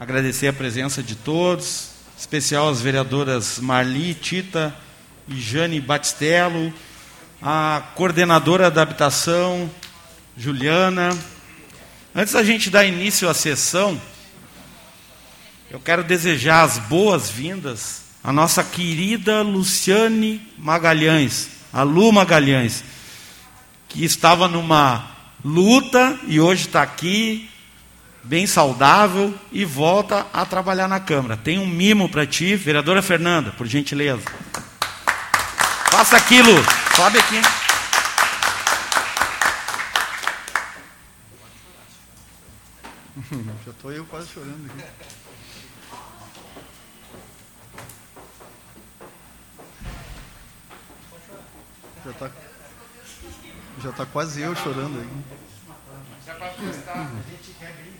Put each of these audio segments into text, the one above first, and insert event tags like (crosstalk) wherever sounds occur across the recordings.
agradecer a presença de todos, especial as vereadoras Marli, Tita e Jane Batistello, a coordenadora da habitação, Juliana. Antes da gente dar início à sessão, eu quero desejar as boas-vindas à nossa querida Luciane Magalhães, a Lu Magalhães, que estava numa luta e hoje está aqui, bem saudável, e volta a trabalhar na Câmara. Tem um mimo para ti, vereadora Fernanda, por gentileza. Faça aquilo, sobe aqui. (laughs) Já estou eu quase chorando aqui. Já está já tá quase eu chorando aí. Vereadores, vamos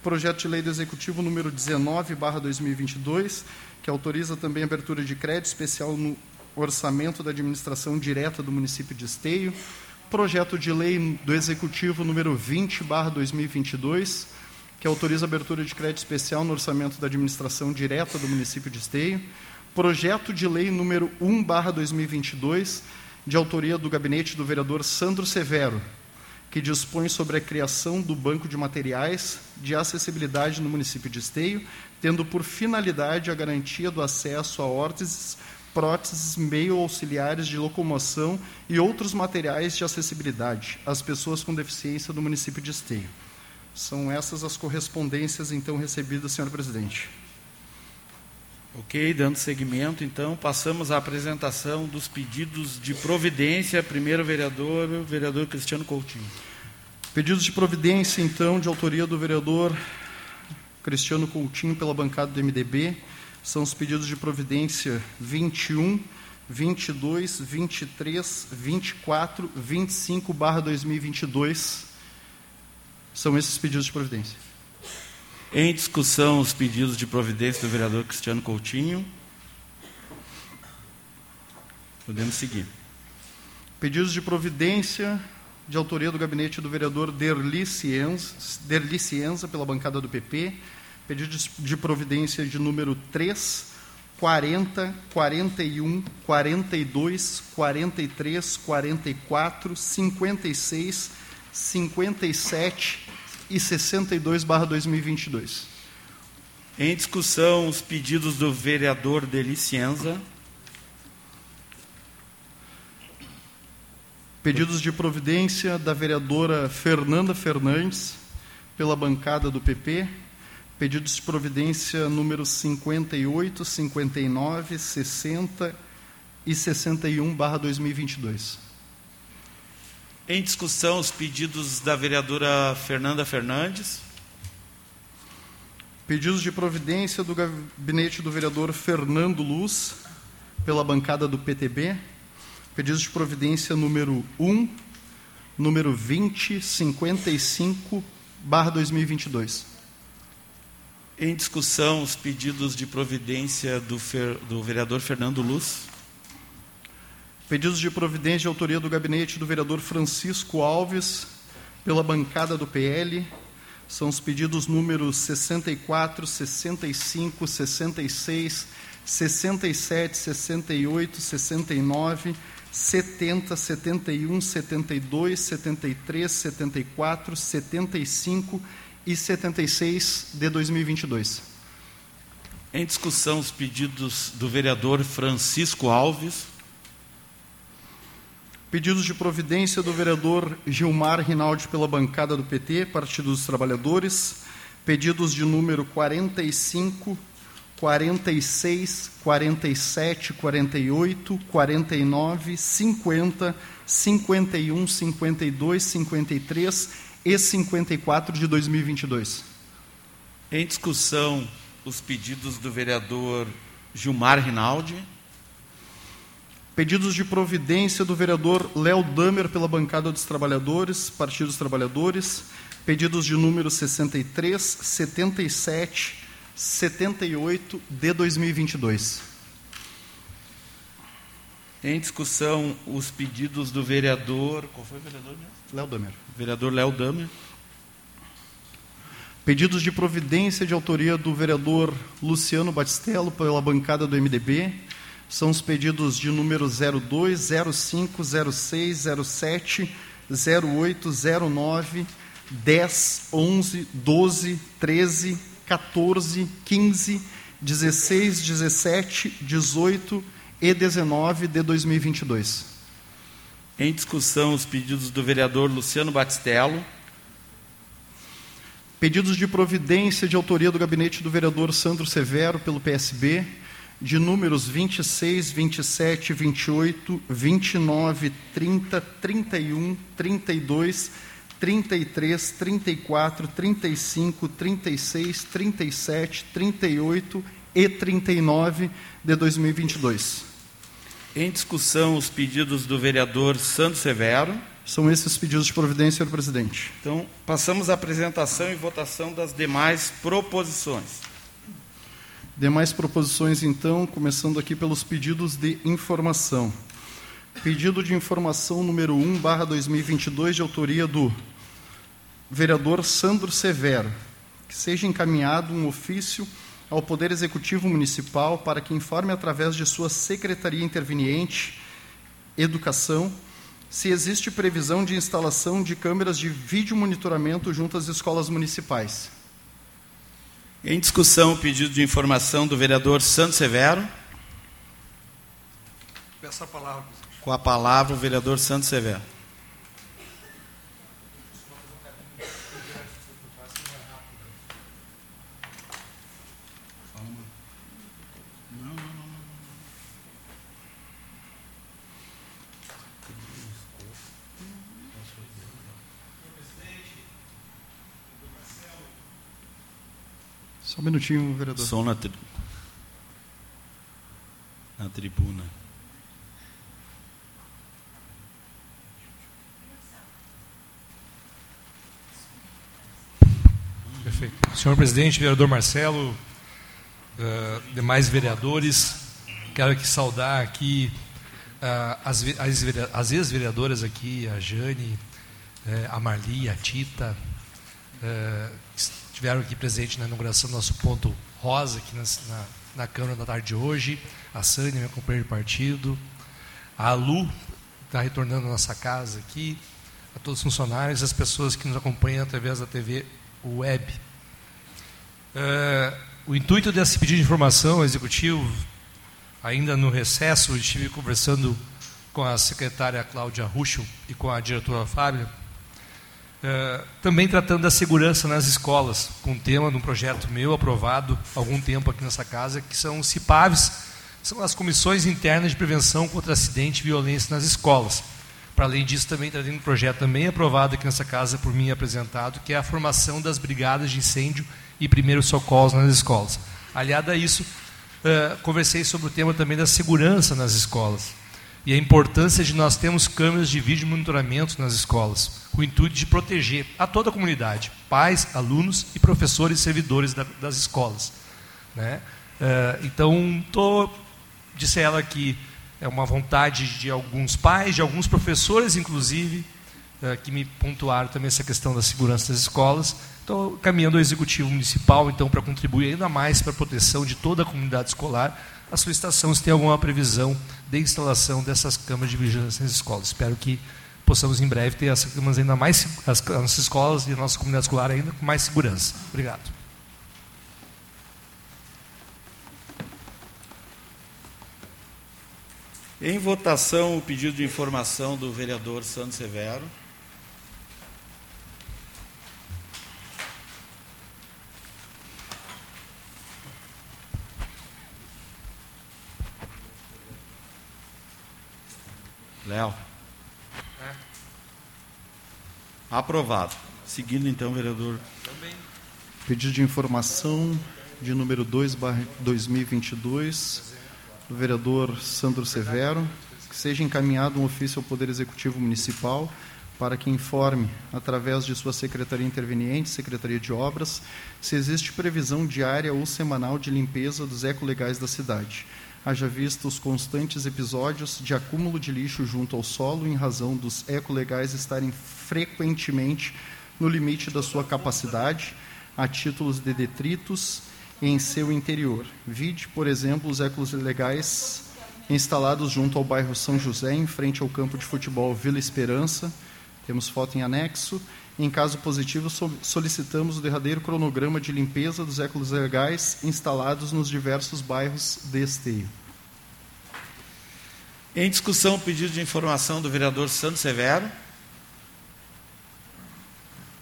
Projeto de lei do Executivo número 19/2022, que autoriza também a abertura de crédito especial no orçamento da administração direta do município de Esteio projeto de lei do Executivo número 20/2022, que autoriza a abertura de crédito especial no orçamento da administração direta do município de Esteio, projeto de lei número 1/2022, de autoria do gabinete do vereador Sandro Severo, que dispõe sobre a criação do banco de materiais de acessibilidade no município de Esteio, tendo por finalidade a garantia do acesso a órteses próteses meio auxiliares de locomoção e outros materiais de acessibilidade às pessoas com deficiência do município de Esteio. São essas as correspondências, então, recebidas, senhor presidente. Ok, dando seguimento, então, passamos à apresentação dos pedidos de providência. Primeiro, vereador, vereador Cristiano Coutinho. Pedidos de providência, então, de autoria do vereador Cristiano Coutinho, pela bancada do MDB são os pedidos de providência 21, 22, 23, 24, 25 barra 2022. São esses pedidos de providência. Em discussão, os pedidos de providência do vereador Cristiano Coutinho. Podemos seguir. Pedidos de providência de autoria do gabinete do vereador Derli Cienza, Derli Cienza pela bancada do PP. Pedido de providência de número 3, 40, 41, 42, 43, 44, 56, 57 e 62 barra 2022. Em discussão, os pedidos do vereador Delicienza. Pedidos de providência da vereadora Fernanda Fernandes, pela bancada do PP. Pedidos de providência número 58, 59, 60 e 61, barra 2022. Em discussão, os pedidos da vereadora Fernanda Fernandes. Pedidos de providência do gabinete do vereador Fernando Luz, pela bancada do PTB. Pedidos de providência número 1, número 20, 55, barra 2022. Em discussão, os pedidos de providência do, fer, do vereador Fernando Luz. Pedidos de providência de autoria do gabinete do vereador Francisco Alves, pela bancada do PL. São os pedidos números 64, 65, 66, 67, 68, 69, 70, 71, 72, 73, 74, 75 e 76 de 2022. Em discussão, os pedidos do vereador Francisco Alves. Pedidos de providência do vereador Gilmar Rinaldi pela bancada do PT, Partido dos Trabalhadores. Pedidos de número 45, 46, 47, 48, 49, 50, 51, 52, 53 e 54 de 2022. Em discussão, os pedidos do vereador Gilmar Rinaldi. Pedidos de providência do vereador Léo Damer pela bancada dos trabalhadores, Partido dos Trabalhadores. Pedidos de número 63, 77, 78 de 2022. Em discussão, os pedidos do vereador. Qual foi o vereador mesmo? Léo Damer. Vereador Léo Damer. Pedidos de providência de autoria do vereador Luciano Batistello pela bancada do MDB. São os pedidos de número 02, 05, 06, 07, 08, 09, 10, 11, 12, 13, 14, 15, 16, 17, 18 e 19 de 2022. Em discussão, os pedidos do vereador Luciano Batistello. Pedidos de providência de autoria do gabinete do vereador Sandro Severo pelo PSB, de números 26, 27, 28, 29, 30, 31, 32, 33, 34, 35, 36, 37, 38 e 39 de 2022. Em discussão, os pedidos do vereador Sandro Severo. São esses os pedidos de providência, senhor presidente. Então, passamos à apresentação e votação das demais proposições. Demais proposições, então, começando aqui pelos pedidos de informação. Pedido de informação número 1, barra 2022, de autoria do vereador Sandro Severo, que seja encaminhado um ofício ao Poder Executivo Municipal para que informe através de sua Secretaria Interveniente, Educação, se existe previsão de instalação de câmeras de vídeo monitoramento junto às escolas municipais. Em discussão, o pedido de informação do vereador Santos Severo. Peço a palavra. Com a palavra, o vereador Santos Severo. Só um minutinho, vereador. Som na, tri... na tribuna. Perfeito. Senhor presidente, vereador Marcelo, uh, demais vereadores, quero aqui saudar aqui uh, as, as, as ex-vereadoras aqui, a Jane eh, a Marli, a Tita, eh, estiveram aqui presentes na inauguração do nosso ponto rosa aqui na, na, na Câmara da tarde de hoje, a Sânia, minha companheira de partido, a Lu, está retornando à nossa casa aqui, a todos os funcionários, as pessoas que nos acompanham através da TV web. Uh, o intuito desse pedido de informação ao executivo, ainda no recesso, estive conversando com a secretária Cláudia Ruschel e com a diretora Fábio, uh, também tratando da segurança nas escolas, com um tema de um projeto meu aprovado há algum tempo aqui nessa casa, que são os CIPAVs, são as comissões internas de prevenção contra acidente e violência nas escolas. Para além disso, também tendo um projeto também aprovado aqui nessa casa por mim apresentado, que é a formação das brigadas de incêndio e primeiros socorros nas escolas. Aliado a isso, uh, conversei sobre o tema também da segurança nas escolas e a importância de nós termos câmeras de vídeo monitoramento nas escolas, com o intuito de proteger a toda a comunidade, pais, alunos e professores e servidores da, das escolas. Né? Uh, então, estou disse ela que é uma vontade de alguns pais, de alguns professores, inclusive, eh, que me pontuaram também essa questão da segurança das escolas. Estou caminhando ao Executivo Municipal, então, para contribuir ainda mais para a proteção de toda a comunidade escolar, a solicitação se tem alguma previsão de instalação dessas câmaras de vigilância nas escolas. Espero que possamos em breve ter essas câmaras ainda mais, as nossas escolas e a nossa comunidade escolar ainda com mais segurança. Obrigado. Em votação, o pedido de informação do vereador Santos Severo. Léo. É. Aprovado. Seguindo então, vereador. Também. Pedido de informação de número 2 2022 do vereador Sandro Severo, que seja encaminhado um ofício ao Poder Executivo Municipal para que informe, através de sua secretaria interveniente, Secretaria de Obras, se existe previsão diária ou semanal de limpeza dos ecolegais da cidade. Haja visto os constantes episódios de acúmulo de lixo junto ao solo em razão dos ecolegais estarem frequentemente no limite da sua capacidade, a títulos de detritos em seu interior. Vide, por exemplo, os ecos legais instalados junto ao bairro São José, em frente ao campo de futebol Vila Esperança. Temos foto em anexo. Em caso positivo, solicitamos o derradeiro cronograma de limpeza dos ecos legais instalados nos diversos bairros de Esteio. Em discussão, pedido de informação do vereador Santos Severo.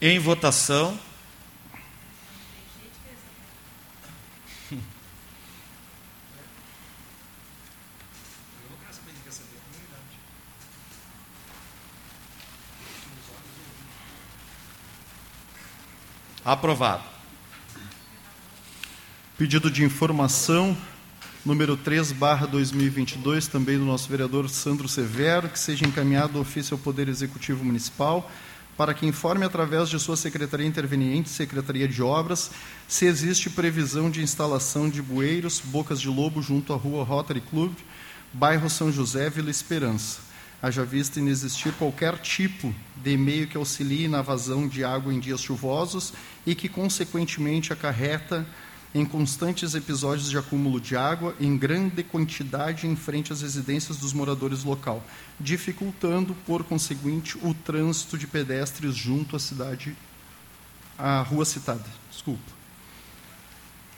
Em votação. Aprovado. Pedido de informação número 3, barra 2022, também do nosso vereador Sandro Severo, que seja encaminhado ao ofício ao Poder Executivo Municipal, para que informe através de sua Secretaria Interveniente, Secretaria de Obras, se existe previsão de instalação de bueiros, bocas de lobo junto à rua Rotary Club, bairro São José, Vila Esperança haja vista inexistir qualquer tipo de meio que auxilie na vazão de água em dias chuvosos e que, consequentemente, acarreta em constantes episódios de acúmulo de água em grande quantidade em frente às residências dos moradores local, dificultando, por conseguinte, o trânsito de pedestres junto à cidade, à rua citada. Desculpa.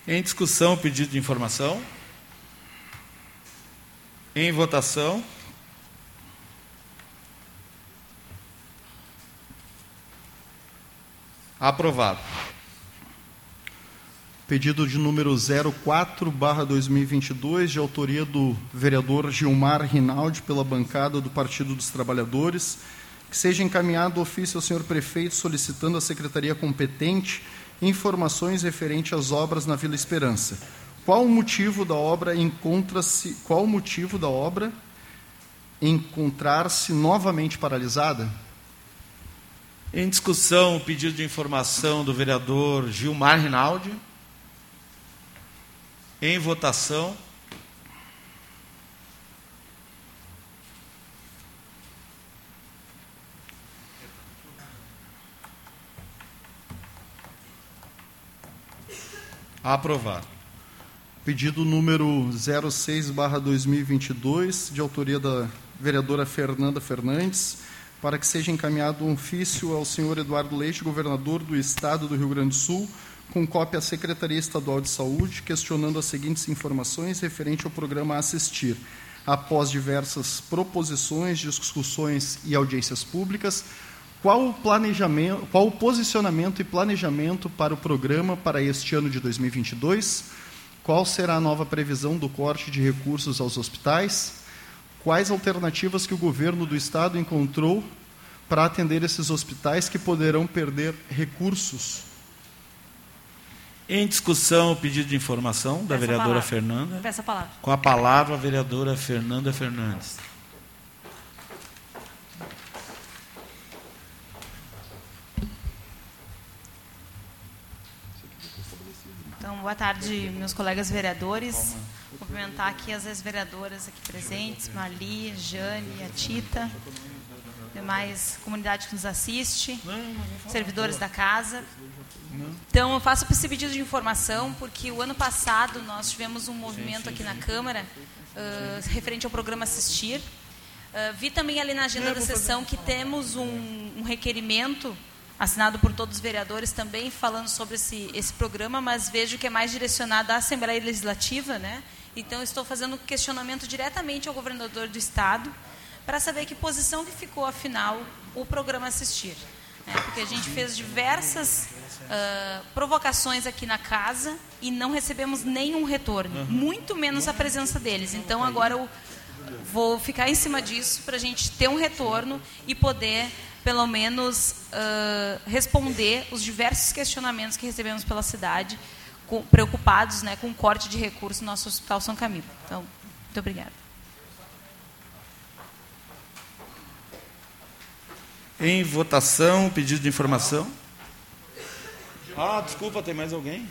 Em discussão, pedido de informação. Em votação. Aprovado. Pedido de número 04, barra 2022, de autoria do vereador Gilmar Rinaldi, pela bancada do Partido dos Trabalhadores, que seja encaminhado ofício ao senhor prefeito solicitando à secretaria competente informações referentes às obras na Vila Esperança. Qual o motivo da obra encontra-se, qual o motivo da obra encontrar-se novamente paralisada? Em discussão, o pedido de informação do vereador Gilmar Rinaldi. Em votação. Aprovado. Pedido número 06/2022, de autoria da vereadora Fernanda Fernandes para que seja encaminhado um ofício ao senhor Eduardo Leite, governador do Estado do Rio Grande do Sul, com cópia à Secretaria Estadual de Saúde, questionando as seguintes informações referente ao programa Assistir. Após diversas proposições, discussões e audiências públicas, qual o planejamento, qual o posicionamento e planejamento para o programa para este ano de 2022? Qual será a nova previsão do corte de recursos aos hospitais? Quais alternativas que o governo do estado encontrou para atender esses hospitais que poderão perder recursos? Em discussão, o pedido de informação da Peço a vereadora palavra. Fernanda. Peço a palavra. Com a palavra, a vereadora Fernanda Fernandes. Então, boa tarde, meus colegas vereadores. Cumprimentar aqui as ex-vereadoras aqui presentes, Marli, Jane, a Tita, demais comunidade que nos assiste, servidores da casa. Então, eu faço esse pedido de informação porque o ano passado nós tivemos um movimento aqui na Câmara ah, referente ao programa Assistir. Ah, vi também ali na agenda da sessão que temos um, um requerimento assinado por todos os vereadores também falando sobre esse, esse programa, mas vejo que é mais direcionado à Assembleia Legislativa, né? Então estou fazendo questionamento diretamente ao governador do estado para saber que posição que ficou afinal o programa assistir, né? Porque a gente fez diversas ah, provocações aqui na casa e não recebemos nenhum retorno, muito menos a presença deles. Então agora eu vou ficar em cima disso para a gente ter um retorno e poder, pelo menos, ah, responder os diversos questionamentos que recebemos pela cidade, com- preocupados né, com o corte de recursos no nosso Hospital São Camilo. Então, muito obrigada. Em votação, pedido de informação. Ah, desculpa, tem mais alguém?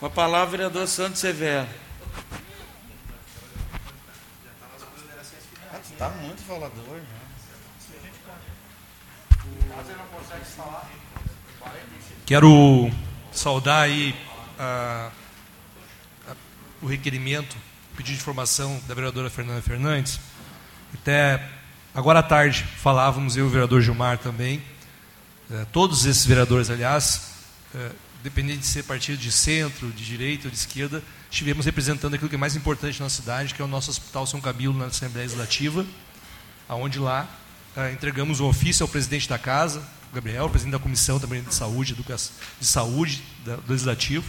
Com a palavra, vereador Santos Severo. Ah, tu tá muito falador já. Quero saudar aí ah, a- o requerimento, o pedido de informação da vereadora Fernanda Fernandes. Até agora à tarde falávamos, eu e o vereador Gilmar também, eh, todos esses vereadores, aliás, eh, dependendo de ser partido de centro, de direita ou de esquerda, estivemos representando aquilo que é mais importante na cidade, que é o nosso Hospital São Camilo na Assembleia Legislativa, aonde lá ah, entregamos um ofício ao presidente da casa, o Gabriel, presidente da comissão também de saúde, de saúde do legislativo,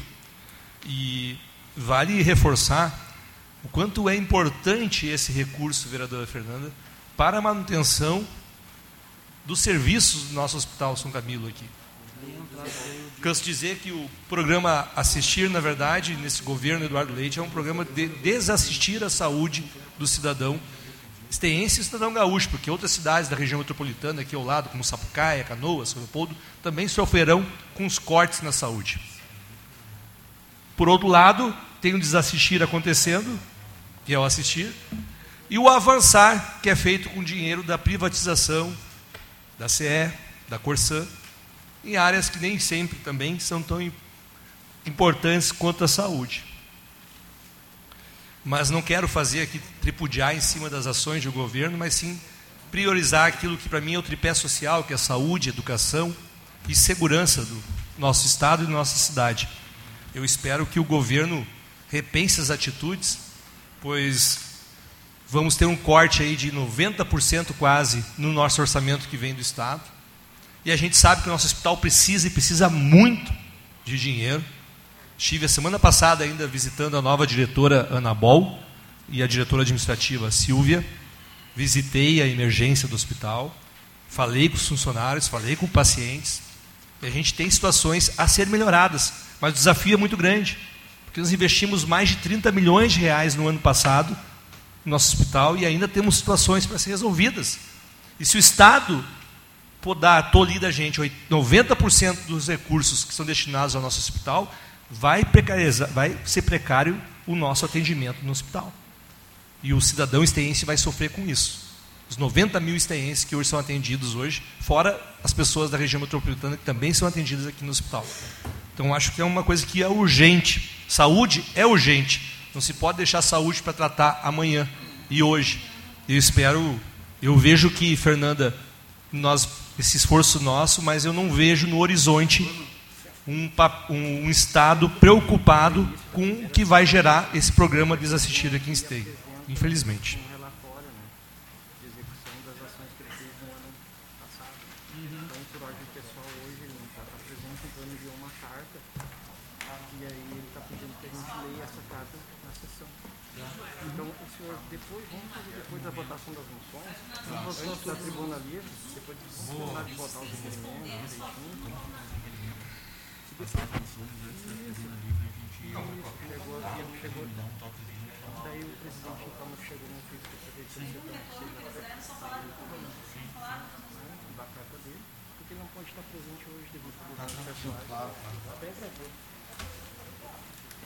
e vale reforçar o quanto é importante esse recurso, vereadora Fernanda, para a manutenção dos serviços do nosso Hospital São Camilo aqui. Canso dizer que o programa Assistir, na verdade, nesse governo Eduardo Leite, é um programa de desassistir a saúde do cidadão esteense e cidadão gaúcho, porque outras cidades da região metropolitana aqui ao lado, como Sapucaia, Canoas, São Leopoldo, também sofrerão com os cortes na saúde. Por outro lado, tem o desassistir acontecendo, que é o assistir, e o avançar, que é feito com dinheiro da privatização da CE, da Corsã, em áreas que nem sempre também são tão im- importantes quanto a saúde. Mas não quero fazer aqui tripudiar em cima das ações do governo, mas sim priorizar aquilo que para mim é o tripé social, que é saúde, educação e segurança do nosso estado e da nossa cidade. Eu espero que o governo repense as atitudes, pois vamos ter um corte aí de 90% quase no nosso orçamento que vem do estado. E a gente sabe que o nosso hospital precisa e precisa muito de dinheiro. Estive a semana passada ainda visitando a nova diretora Ana Bol e a diretora administrativa Silvia. Visitei a emergência do hospital, falei com os funcionários, falei com pacientes. E a gente tem situações a ser melhoradas, mas o desafio é muito grande, porque nós investimos mais de 30 milhões de reais no ano passado no nosso hospital e ainda temos situações para ser resolvidas. E se o Estado podar tolir da gente 90% dos recursos que são destinados ao nosso hospital, vai, precarizar, vai ser precário o nosso atendimento no hospital. E o cidadão esteense vai sofrer com isso. Os 90 mil esteenses que hoje são atendidos hoje, fora as pessoas da região metropolitana que também são atendidas aqui no hospital. Então acho que é uma coisa que é urgente. Saúde é urgente. Não se pode deixar saúde para tratar amanhã e hoje. Eu espero, eu vejo que Fernanda, nós esse esforço nosso, mas eu não vejo no horizonte um, um, estado preocupado com o que vai gerar esse programa desassistido aqui em Esteio, infelizmente.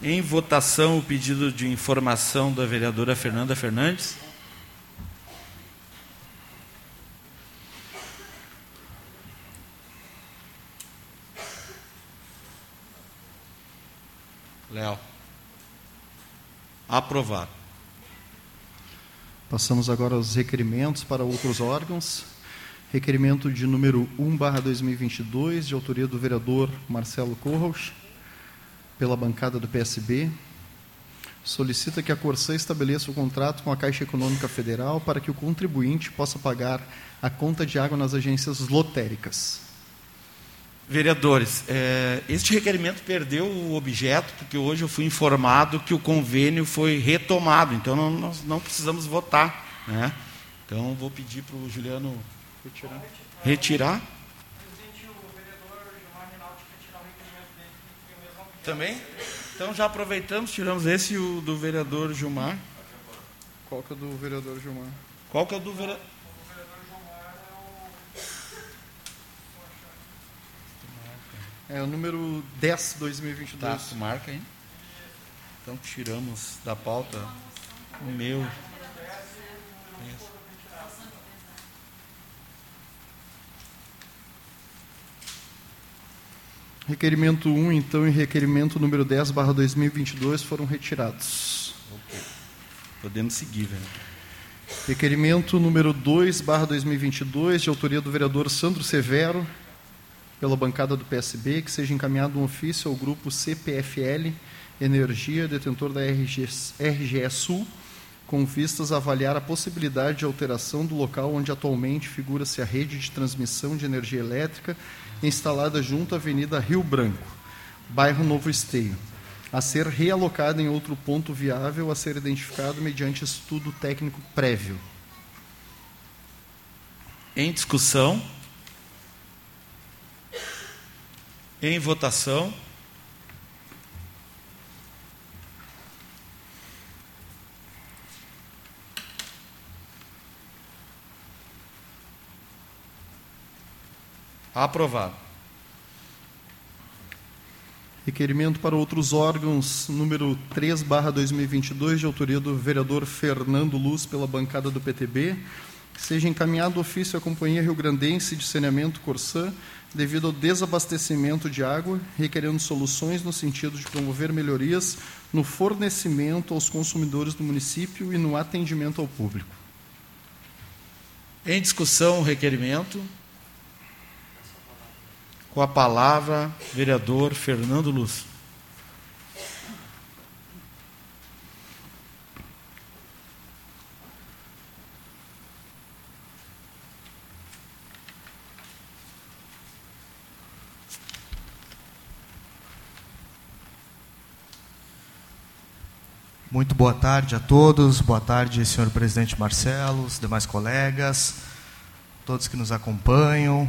Em votação, o pedido de informação da vereadora Fernanda Fernandes. Léo. Aprovado. Passamos agora aos requerimentos para outros órgãos. Requerimento de número 1, barra 2022, de autoria do vereador Marcelo Corros, pela bancada do PSB. Solicita que a Corsã estabeleça o contrato com a Caixa Econômica Federal para que o contribuinte possa pagar a conta de água nas agências lotéricas. Vereadores, é, este requerimento perdeu o objeto, porque hoje eu fui informado que o convênio foi retomado, então não, nós não precisamos votar. Né? Então vou pedir para o Juliano retirar. retirar. Também? Então já aproveitamos, tiramos esse o do vereador Gilmar. Qual que é o do vereador Gilmar? Qual que é o do vereador? É o número 10, 2022. Tá, marca aí. Então tiramos da pauta o meu. Requerimento 1, então, e requerimento número 10, barra 2022 foram retirados. Okay. Podemos seguir, velho. Requerimento número 2, barra 2022, de autoria do vereador Sandro Severo, pela bancada do PSB, que seja encaminhado um ofício ao grupo CPFL Energia, detentor da RG, RGE Sul, com vistas a avaliar a possibilidade de alteração do local onde atualmente figura-se a rede de transmissão de energia elétrica instalada junto à Avenida Rio Branco, bairro Novo Esteio, a ser realocada em outro ponto viável a ser identificado mediante estudo técnico prévio. Em discussão. Em votação. Aprovado. Requerimento para outros órgãos, número 3, barra 2022, de autoria do vereador Fernando Luz, pela bancada do PTB, que seja encaminhado ofício à Companhia Rio Grandense de Saneamento Corsã, devido ao desabastecimento de água, requerendo soluções no sentido de promover melhorias no fornecimento aos consumidores do município e no atendimento ao público. Em discussão, o requerimento. Com a palavra, vereador Fernando Luz. Muito boa tarde a todos, boa tarde, senhor presidente Marcelo, os demais colegas, todos que nos acompanham,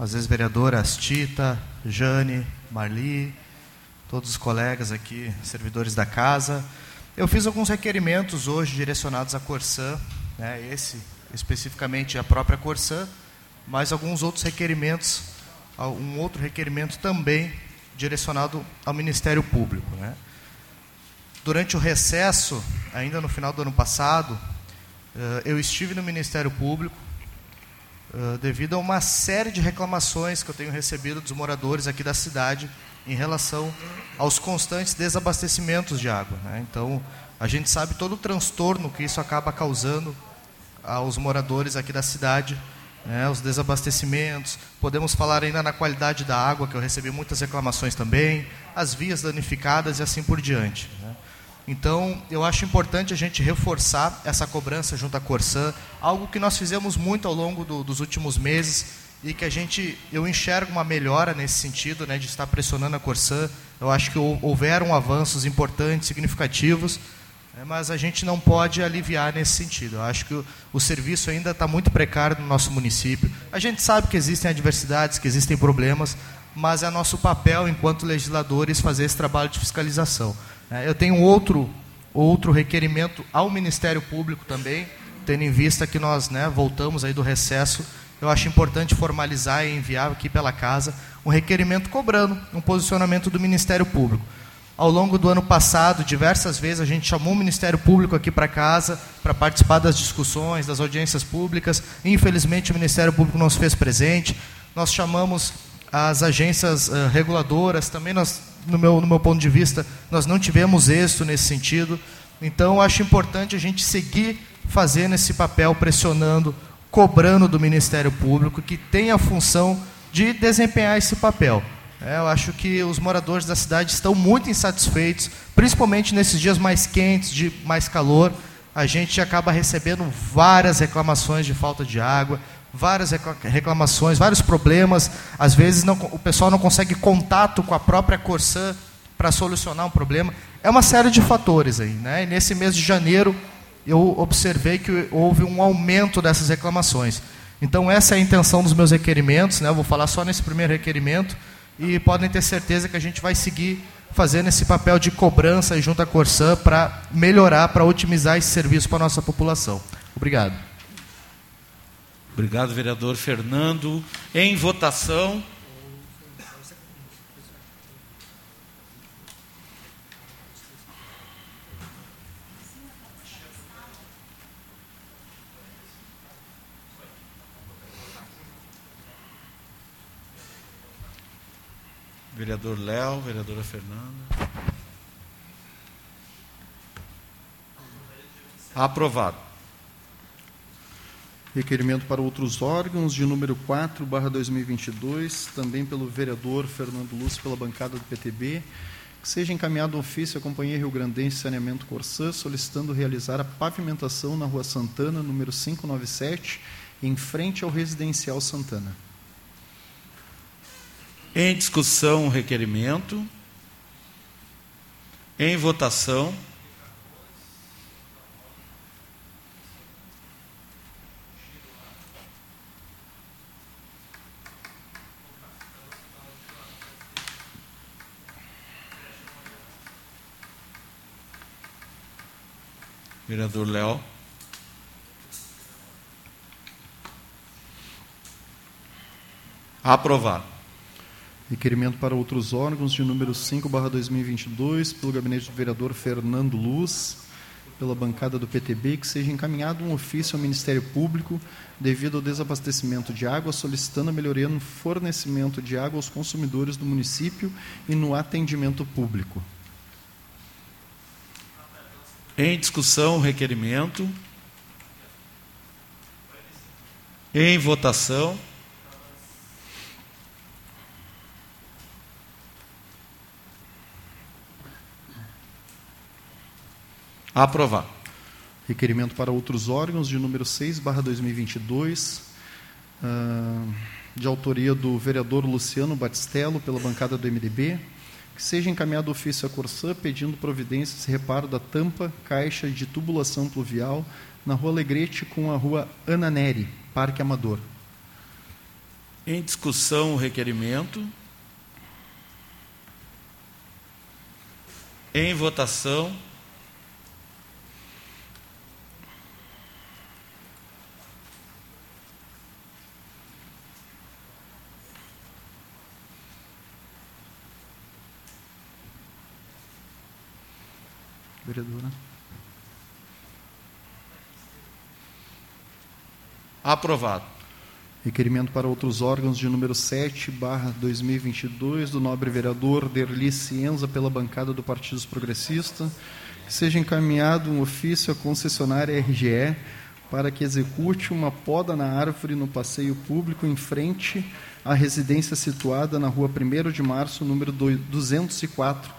as ex-vereadoras Tita, Jane, Marli, todos os colegas aqui, servidores da casa. Eu fiz alguns requerimentos hoje direcionados à Corsã, né, esse especificamente a própria Corsã, mas alguns outros requerimentos, um outro requerimento também direcionado ao Ministério Público. Né. Durante o recesso, ainda no final do ano passado, eh, eu estive no Ministério Público eh, devido a uma série de reclamações que eu tenho recebido dos moradores aqui da cidade em relação aos constantes desabastecimentos de água. Né? Então, a gente sabe todo o transtorno que isso acaba causando aos moradores aqui da cidade, né? os desabastecimentos. Podemos falar ainda na qualidade da água, que eu recebi muitas reclamações também, as vias danificadas e assim por diante. Então, eu acho importante a gente reforçar essa cobrança junto à Corsã, algo que nós fizemos muito ao longo do, dos últimos meses e que a gente, eu enxergo uma melhora nesse sentido, né, de estar pressionando a Corsã. Eu acho que houveram avanços importantes, significativos, né, mas a gente não pode aliviar nesse sentido. Eu acho que o, o serviço ainda está muito precário no nosso município. A gente sabe que existem adversidades, que existem problemas, mas é nosso papel, enquanto legisladores, fazer esse trabalho de fiscalização. É, eu tenho outro, outro requerimento ao Ministério Público também, tendo em vista que nós né, voltamos aí do recesso. Eu acho importante formalizar e enviar aqui pela casa um requerimento cobrando um posicionamento do Ministério Público. Ao longo do ano passado, diversas vezes a gente chamou o Ministério Público aqui para casa para participar das discussões, das audiências públicas. Infelizmente, o Ministério Público não se fez presente. Nós chamamos as agências uh, reguladoras, também nós no meu, no meu ponto de vista, nós não tivemos êxito nesse sentido. Então, acho importante a gente seguir fazendo esse papel, pressionando, cobrando do Ministério Público, que tem a função de desempenhar esse papel. É, eu acho que os moradores da cidade estão muito insatisfeitos, principalmente nesses dias mais quentes, de mais calor. A gente acaba recebendo várias reclamações de falta de água, várias reclamações, vários problemas. Às vezes não, o pessoal não consegue contato com a própria Corsã para solucionar um problema. É uma série de fatores aí. Né? E nesse mês de janeiro, eu observei que houve um aumento dessas reclamações. Então, essa é a intenção dos meus requerimentos. Né? Eu vou falar só nesse primeiro requerimento. E podem ter certeza que a gente vai seguir fazendo esse papel de cobrança junto à Corsã para melhorar, para otimizar esse serviço para a nossa população. Obrigado. Obrigado, vereador Fernando. Em votação. Vereador Léo, vereadora Fernanda. Aprovado. Requerimento para outros órgãos, de número 4, barra 2022, também pelo vereador Fernando Lúcio, pela bancada do PTB, que seja encaminhado ofício à Companhia Rio Grandense Saneamento Corsã, solicitando realizar a pavimentação na Rua Santana, número 597, em frente ao Residencial Santana. Em discussão, requerimento. Em votação. Vereador Léo. Aprovado. Requerimento para outros órgãos de número 5, barra 2022, pelo gabinete do vereador Fernando Luz, pela bancada do PTB, que seja encaminhado um ofício ao Ministério Público devido ao desabastecimento de água, solicitando a melhoria no fornecimento de água aos consumidores do município e no atendimento público. Em discussão, o requerimento. Em votação. Aprovado. Requerimento para outros órgãos de número 6, barra 2022, uh, de autoria do vereador Luciano Batistello, pela bancada do MDB, que seja encaminhado ofício à Corsã pedindo providências e reparo da tampa, caixa de tubulação pluvial na Rua Alegrete com a Rua Ana Neri, Parque Amador. Em discussão o requerimento. Em votação. Vereadora. Aprovado. Requerimento para outros órgãos de número 7, barra 2022, do nobre vereador Derli Cienza, pela bancada do Partido Progressista, que seja encaminhado um ofício à concessionária RGE para que execute uma poda na árvore no passeio público em frente à residência situada na rua 1 de março, número 204,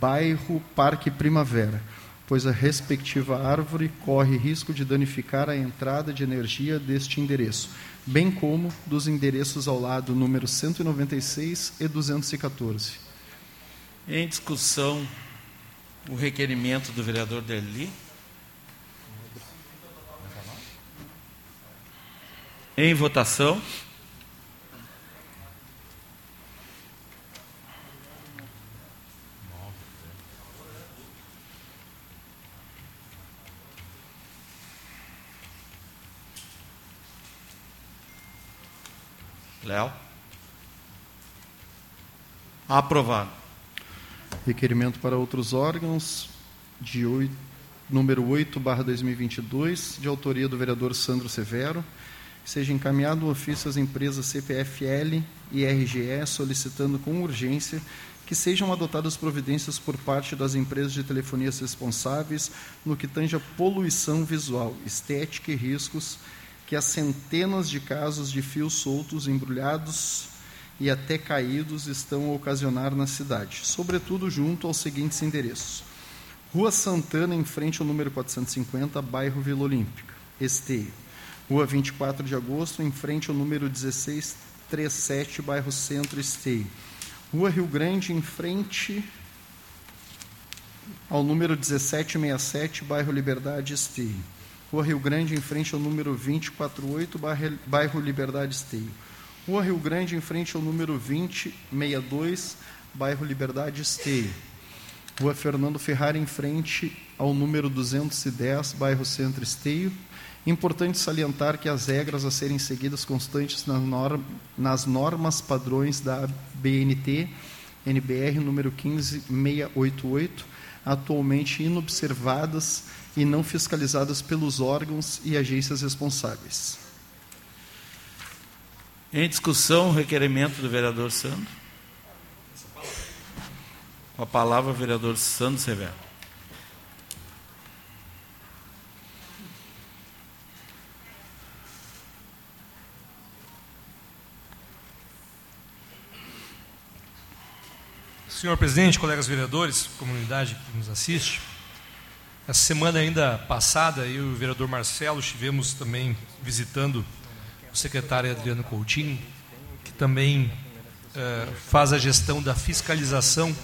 bairro Parque Primavera pois a respectiva árvore corre risco de danificar a entrada de energia deste endereço, bem como dos endereços ao lado número 196 e 214. Em discussão, o requerimento do vereador Derli. Em votação. Léo? Aprovado. Requerimento para outros órgãos, de 8, número 8, barra 2022, de autoria do vereador Sandro Severo. Seja encaminhado um ofício às empresas CPFL e RGE solicitando com urgência que sejam adotadas providências por parte das empresas de telefonias responsáveis no que tange a poluição visual, estética e riscos que as centenas de casos de fios soltos, embrulhados e até caídos estão a ocasionar na cidade, sobretudo junto aos seguintes endereços: Rua Santana, em frente ao número 450, bairro Vila Olímpica, Esteio. Rua 24 de agosto, em frente ao número 1637, bairro Centro, Esteio. Rua Rio Grande, em frente ao número 1767, bairro Liberdade, Esteio. Rua Rio Grande, em frente ao número 248, bairro Liberdade Esteio. Rua Rio Grande, em frente ao número 2062, bairro Liberdade Esteio. Rua Fernando Ferrari, em frente ao número 210, bairro Centro Esteio. Importante salientar que as regras a serem seguidas constantes nas normas padrões da BNT, NBR número 15688, atualmente inobservadas e não fiscalizadas pelos órgãos e agências responsáveis. Em discussão, o requerimento do vereador Sandro. Com a palavra, o vereador Sandro Severo. Senhor presidente, colegas vereadores, comunidade que nos assiste, essa semana ainda passada, eu e o vereador Marcelo estivemos também visitando o secretário Adriano Coutinho, que também eh, faz a gestão da fiscalização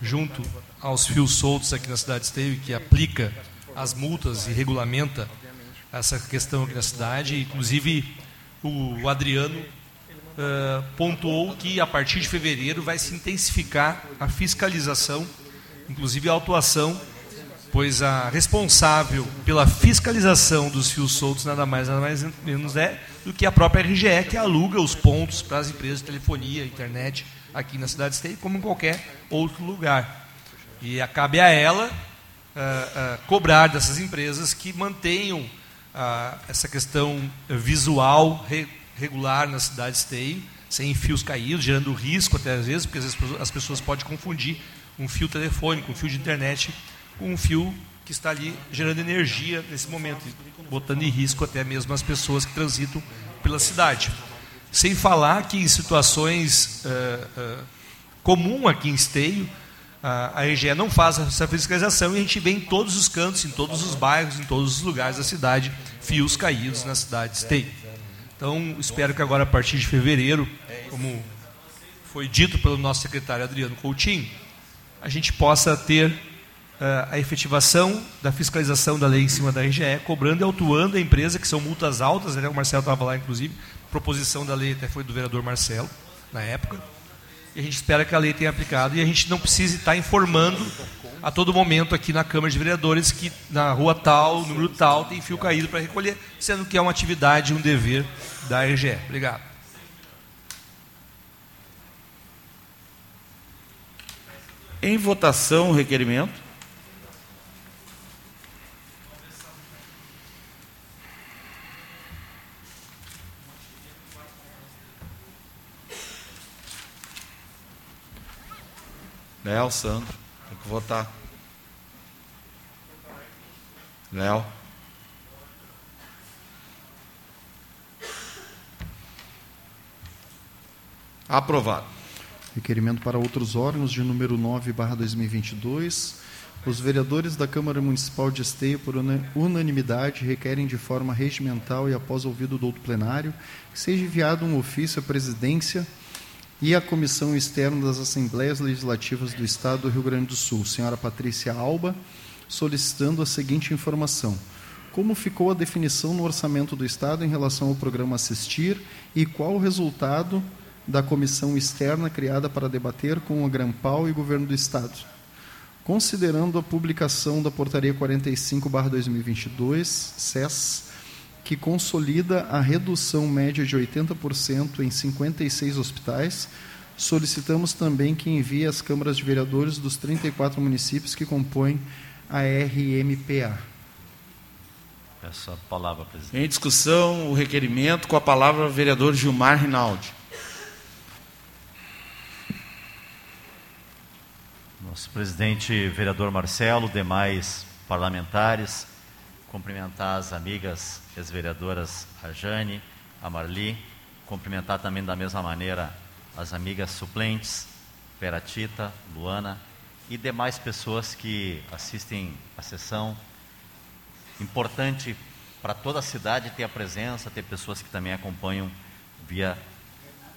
junto aos fios soltos aqui na cidade de Esteio, que aplica as multas e regulamenta essa questão aqui na cidade. Inclusive, o Adriano uh, pontuou que a partir de fevereiro vai se intensificar a fiscalização, inclusive a autuação pois a responsável pela fiscalização dos fios soltos nada mais nada mais menos é do que a própria RGE que aluga os pontos para as empresas de telefonia, internet aqui na cidade de Esteio, como em qualquer outro lugar. E cabe a ela uh, uh, cobrar dessas empresas que mantenham uh, essa questão visual re regular na cidade de Esteio, sem fios caídos, gerando risco até às vezes, porque às vezes as pessoas podem confundir um fio telefônico, um fio de internet um fio que está ali gerando energia nesse momento, botando em risco até mesmo as pessoas que transitam pela cidade. Sem falar que em situações uh, uh, comum aqui em Esteio, a RGE não faz essa fiscalização e a gente vê em todos os cantos, em todos os bairros, em todos os lugares da cidade, fios caídos na cidade de Esteio. Então, espero que agora, a partir de fevereiro, como foi dito pelo nosso secretário Adriano Coutinho, a gente possa ter a efetivação da fiscalização da lei em cima da RGE, cobrando e autuando a empresa, que são multas altas, né? o Marcelo estava lá, inclusive, proposição da lei até foi do vereador Marcelo, na época, e a gente espera que a lei tenha aplicado e a gente não precise estar informando a todo momento aqui na Câmara de Vereadores que na rua tal, número tal, tem fio caído para recolher, sendo que é uma atividade, um dever da RGE. Obrigado. Em votação, o requerimento. Léo, Sandro, tem que votar. Léo. Aprovado. Requerimento para outros órgãos de número 9, barra 2022. Os vereadores da Câmara Municipal de Esteio, por una- unanimidade, requerem de forma regimental e após ouvido do outro plenário, que seja enviado um ofício à presidência e à Comissão Externa das Assembleias Legislativas do Estado do Rio Grande do Sul, senhora Patrícia Alba, solicitando a seguinte informação. Como ficou a definição no orçamento do Estado em relação ao programa Assistir e qual o resultado da comissão externa criada para debater com a Grampal e Governo do Estado? Considerando a publicação da Portaria 45-2022, SES, que consolida a redução média de 80% em 56 hospitais, solicitamos também que envie às câmaras de vereadores dos 34 municípios que compõem a RMPA. Peço a palavra, presidente. Em discussão, o requerimento com a palavra o vereador Gilmar Rinaldi. Nosso presidente, vereador Marcelo, demais parlamentares, cumprimentar as amigas ex-vereadoras a Jane, a Marli, cumprimentar também da mesma maneira as amigas suplentes, Peratita, Luana e demais pessoas que assistem a sessão. Importante para toda a cidade ter a presença, ter pessoas que também acompanham via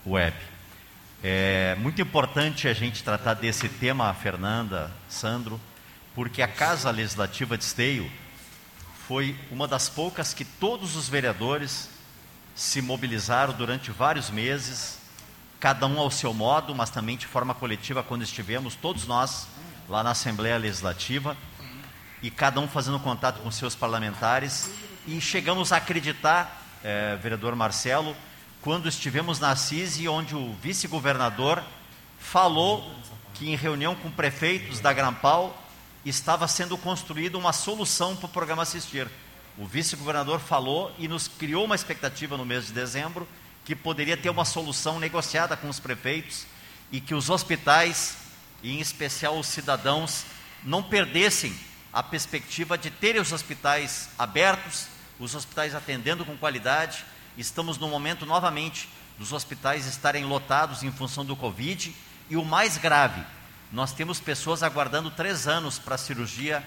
web. É muito importante a gente tratar desse tema, Fernanda, Sandro, porque a Casa Legislativa de Esteio foi uma das poucas que todos os vereadores se mobilizaram durante vários meses, cada um ao seu modo, mas também de forma coletiva, quando estivemos, todos nós, lá na Assembleia Legislativa, e cada um fazendo contato com seus parlamentares, e chegamos a acreditar, eh, vereador Marcelo, quando estivemos na Assise, onde o vice-governador falou que em reunião com prefeitos da Grampal estava sendo construída uma solução para o programa Assistir. O vice-governador falou e nos criou uma expectativa no mês de dezembro que poderia ter uma solução negociada com os prefeitos e que os hospitais, e em especial os cidadãos, não perdessem a perspectiva de terem os hospitais abertos, os hospitais atendendo com qualidade. Estamos no momento novamente dos hospitais estarem lotados em função do Covid e o mais grave, nós temos pessoas aguardando três anos para cirurgia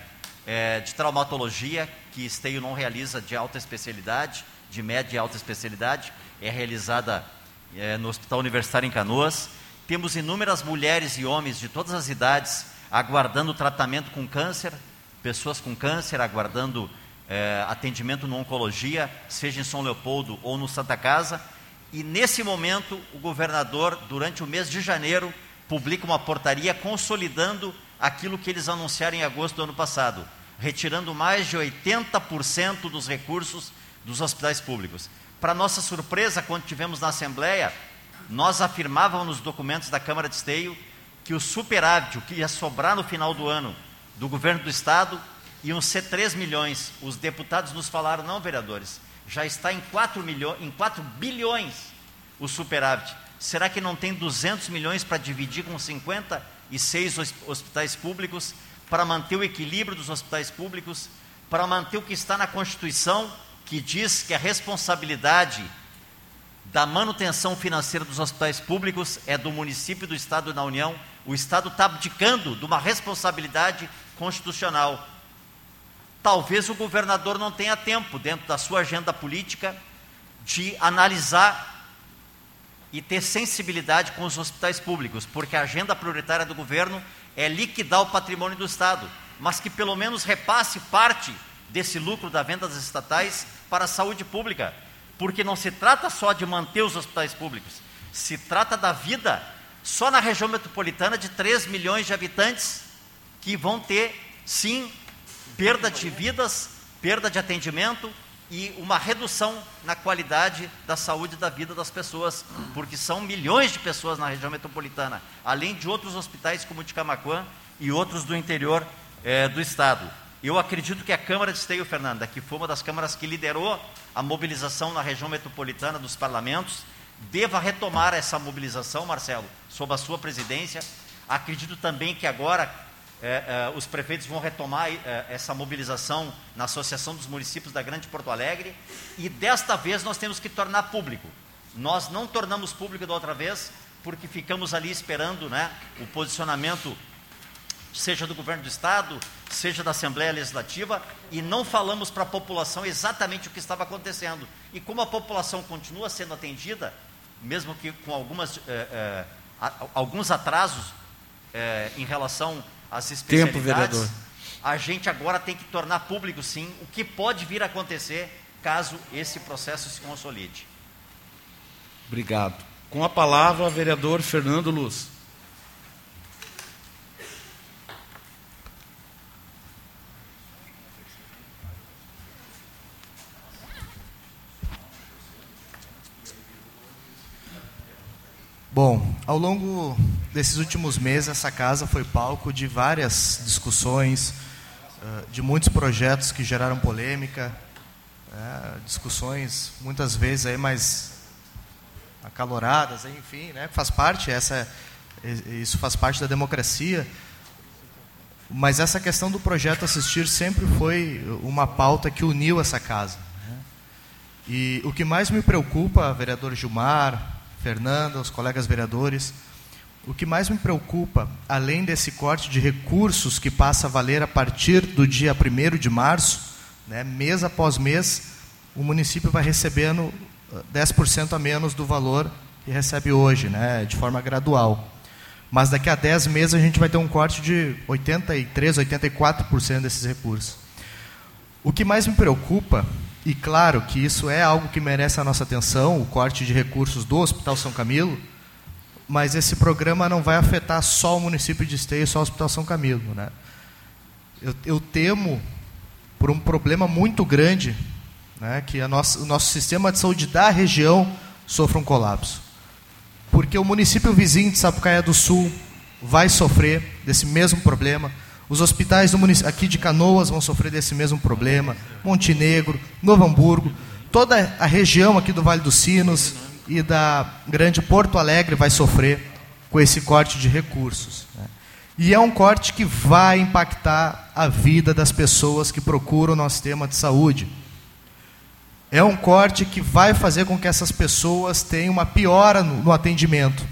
eh, de traumatologia, que Esteio não realiza de alta especialidade, de média e alta especialidade, é realizada eh, no Hospital Universitário em Canoas. Temos inúmeras mulheres e homens de todas as idades aguardando tratamento com câncer, pessoas com câncer aguardando eh, atendimento no oncologia, seja em São Leopoldo ou no Santa Casa. E nesse momento, o governador, durante o mês de janeiro, publica uma portaria consolidando aquilo que eles anunciaram em agosto do ano passado, retirando mais de 80% dos recursos dos hospitais públicos. Para nossa surpresa, quando tivemos na Assembleia, nós afirmávamos nos documentos da Câmara de Esteio que o superávit, o que ia sobrar no final do ano do governo do Estado, iam ser 3 milhões. Os deputados nos falaram, não, vereadores, já está em 4, milho, em 4 bilhões o superávit. Será que não tem 200 milhões para dividir com 56 hospitais públicos, para manter o equilíbrio dos hospitais públicos, para manter o que está na Constituição, que diz que a responsabilidade da manutenção financeira dos hospitais públicos é do município, do Estado e da União. O Estado está abdicando de uma responsabilidade constitucional. Talvez o governador não tenha tempo, dentro da sua agenda política, de analisar e ter sensibilidade com os hospitais públicos, porque a agenda prioritária do governo é liquidar o patrimônio do Estado, mas que pelo menos repasse parte desse lucro da venda das estatais para a saúde pública, porque não se trata só de manter os hospitais públicos, se trata da vida só na região metropolitana de 3 milhões de habitantes que vão ter, sim, perda de vidas, perda de atendimento e uma redução na qualidade da saúde e da vida das pessoas, porque são milhões de pessoas na região metropolitana, além de outros hospitais como o de Camaquã e outros do interior eh, do estado. Eu acredito que a Câmara de Esteio, Fernanda, que foi uma das câmaras que liderou a mobilização na região metropolitana dos parlamentos, deva retomar essa mobilização, Marcelo, sob a sua presidência, Acredito também que agora é, é, os prefeitos vão retomar é, essa mobilização na Associação dos Municípios da Grande Porto Alegre e desta vez nós temos que tornar público. Nós não tornamos público da outra vez porque ficamos ali esperando né, o posicionamento, seja do governo do Estado, seja da Assembleia Legislativa, e não falamos para a população exatamente o que estava acontecendo. E como a população continua sendo atendida, mesmo que com algumas, eh, eh, alguns atrasos eh, em relação especialidades, Tempo, vereador. a gente agora tem que tornar público, sim, o que pode vir a acontecer caso esse processo se consolide. Obrigado. Com a palavra, vereador Fernando Luz. Bom, ao longo desses últimos meses, essa casa foi palco de várias discussões, de muitos projetos que geraram polêmica, é, discussões muitas vezes aí mais acaloradas, enfim, né? Faz parte essa, isso faz parte da democracia. Mas essa questão do projeto assistir sempre foi uma pauta que uniu essa casa. Né? E o que mais me preocupa, vereador Gilmar, Fernanda, os colegas vereadores, o que mais me preocupa, além desse corte de recursos que passa a valer a partir do dia 1 de março, né, mês após mês, o município vai recebendo 10% a menos do valor que recebe hoje, né, de forma gradual. Mas daqui a 10 meses a gente vai ter um corte de 83, 84% desses recursos. O que mais me preocupa, e claro que isso é algo que merece a nossa atenção, o corte de recursos do Hospital São Camilo, mas esse programa não vai afetar só o município de Esteio, só o Hospital São Camilo. Né? Eu, eu temo por um problema muito grande né, que nossa, o nosso sistema de saúde da região sofra um colapso. Porque o município vizinho de Sapucaia do Sul vai sofrer desse mesmo problema. Os hospitais aqui de Canoas vão sofrer desse mesmo problema. Montenegro, Novo Hamburgo, toda a região aqui do Vale dos Sinos e da Grande Porto Alegre vai sofrer com esse corte de recursos. Né? E é um corte que vai impactar a vida das pessoas que procuram o nosso sistema de saúde. É um corte que vai fazer com que essas pessoas tenham uma piora no atendimento.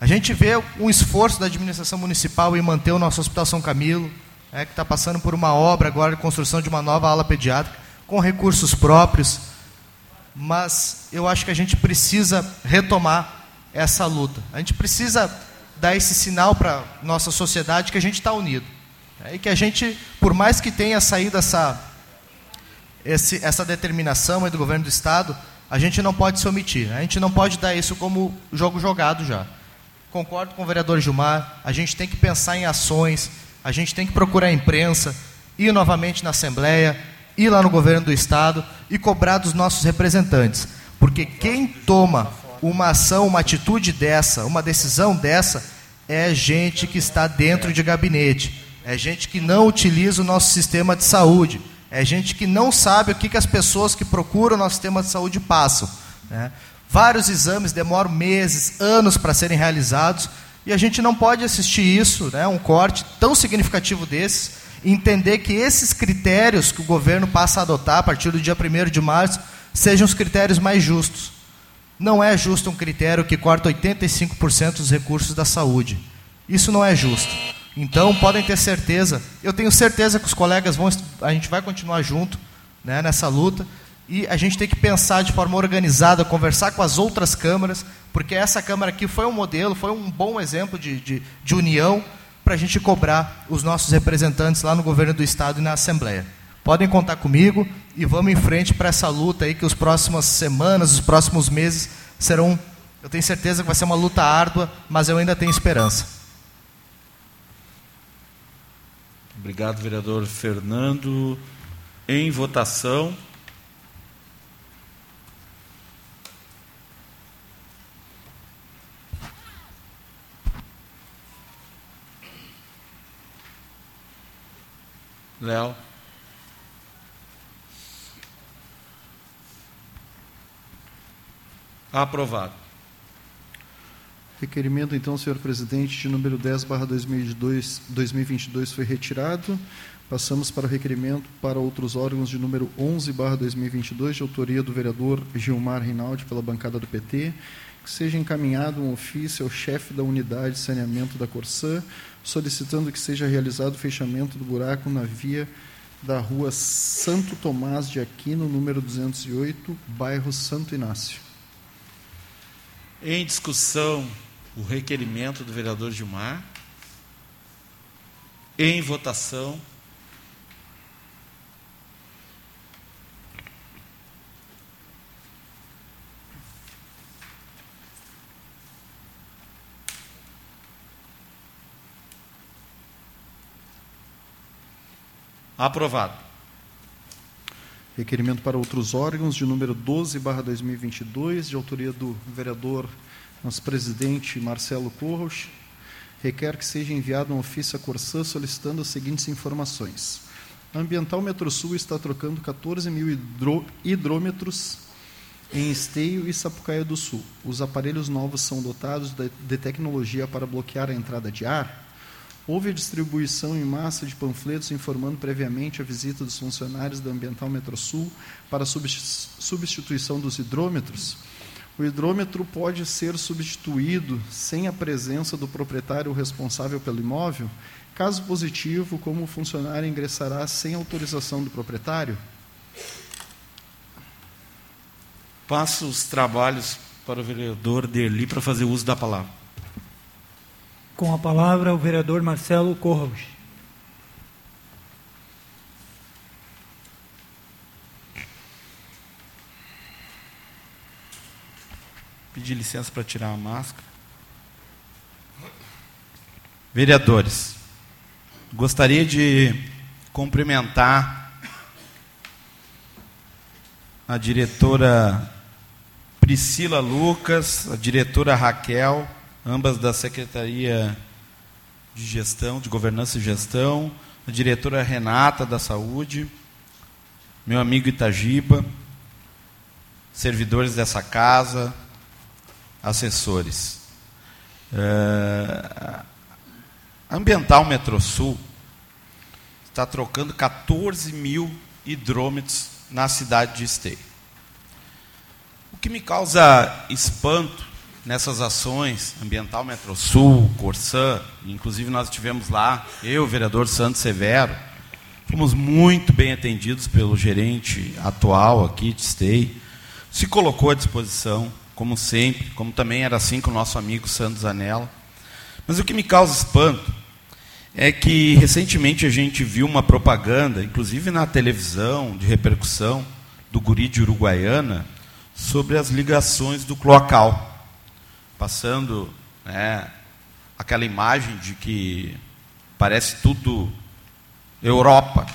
A gente vê um esforço da administração municipal em manter o nosso Hospital São Camilo, é, que está passando por uma obra agora de construção de uma nova ala pediátrica, com recursos próprios. Mas eu acho que a gente precisa retomar essa luta. A gente precisa dar esse sinal para a nossa sociedade que a gente está unido. É, e que a gente, por mais que tenha saído essa esse, essa determinação do governo do Estado, a gente não pode se omitir. Né? A gente não pode dar isso como jogo jogado já. Concordo com o vereador Gilmar, a gente tem que pensar em ações, a gente tem que procurar a imprensa, ir novamente na Assembleia, ir lá no governo do Estado e cobrar dos nossos representantes. Porque quem toma uma ação, uma atitude dessa, uma decisão dessa, é gente que está dentro de gabinete, é gente que não utiliza o nosso sistema de saúde, é gente que não sabe o que, que as pessoas que procuram o nosso sistema de saúde passam. Né? Vários exames demoram meses, anos para serem realizados, e a gente não pode assistir isso, né, um corte tão significativo desses, e entender que esses critérios que o governo passa a adotar a partir do dia 1 de março sejam os critérios mais justos. Não é justo um critério que corta 85% dos recursos da saúde. Isso não é justo. Então, podem ter certeza, eu tenho certeza que os colegas vão, a gente vai continuar junto né, nessa luta, e a gente tem que pensar de forma organizada, conversar com as outras câmaras, porque essa Câmara aqui foi um modelo, foi um bom exemplo de, de, de união para a gente cobrar os nossos representantes lá no governo do Estado e na Assembleia. Podem contar comigo e vamos em frente para essa luta aí, que as próximas semanas, os próximos meses serão, eu tenho certeza que vai ser uma luta árdua, mas eu ainda tenho esperança. Obrigado, vereador Fernando. Em votação. Léo. Aprovado. Requerimento, então, senhor presidente, de número 10, barra 2022, 2022 foi retirado. Passamos para o requerimento para outros órgãos de número 11, barra 2022, de autoria do vereador Gilmar Rinaldi, pela bancada do PT, que seja encaminhado um ofício ao chefe da unidade de saneamento da Corsã, solicitando que seja realizado o fechamento do buraco na via da rua Santo Tomás de Aquino, número 208, bairro Santo Inácio. Em discussão, o requerimento do vereador Gilmar. Em votação. Aprovado. Requerimento para outros órgãos, de número 12, barra 2022, de autoria do vereador, nosso presidente Marcelo Corros, requer que seja enviado um ofício à Corsã solicitando as seguintes informações. A Ambiental Metrosul está trocando 14 mil hidro, hidrômetros em Esteio e Sapucaia do Sul. Os aparelhos novos são dotados de, de tecnologia para bloquear a entrada de ar, Houve a distribuição em massa de panfletos informando previamente a visita dos funcionários da Ambiental Metrosul para substituição dos hidrômetros. O hidrômetro pode ser substituído sem a presença do proprietário responsável pelo imóvel? Caso positivo, como o funcionário ingressará sem autorização do proprietário? Passo os trabalhos para o vereador Derli para fazer uso da palavra. Com a palavra, o vereador Marcelo Corros. Pedir licença para tirar a máscara. Vereadores, gostaria de cumprimentar a diretora Priscila Lucas, a diretora Raquel, ambas da Secretaria de Gestão, de Governança e Gestão, a diretora Renata da Saúde, meu amigo Itagiba, servidores dessa casa, assessores. Uh, Ambiental Metrosul está trocando 14 mil hidrômetros na cidade de Esteio. O que me causa espanto nessas ações, Ambiental Metrosul, Corsã, inclusive nós estivemos lá, eu, o vereador Santos Severo, fomos muito bem atendidos pelo gerente atual aqui de Stay, se colocou à disposição, como sempre, como também era assim com o nosso amigo Santos Anela. Mas o que me causa espanto é que recentemente a gente viu uma propaganda, inclusive na televisão, de repercussão, do guri de Uruguaiana, sobre as ligações do cloacal passando né, aquela imagem de que parece tudo Europa,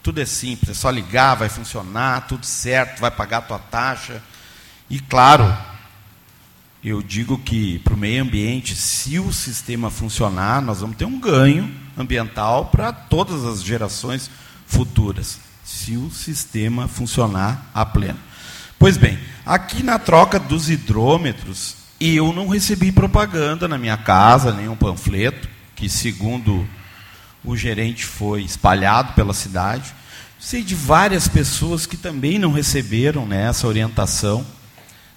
tudo é simples, é só ligar, vai funcionar, tudo certo, vai pagar a tua taxa. E claro, eu digo que para o meio ambiente, se o sistema funcionar, nós vamos ter um ganho ambiental para todas as gerações futuras, se o sistema funcionar a pleno. Pois bem, aqui na troca dos hidrômetros, e eu não recebi propaganda na minha casa, nenhum panfleto, que segundo o gerente foi espalhado pela cidade. Sei de várias pessoas que também não receberam né, essa orientação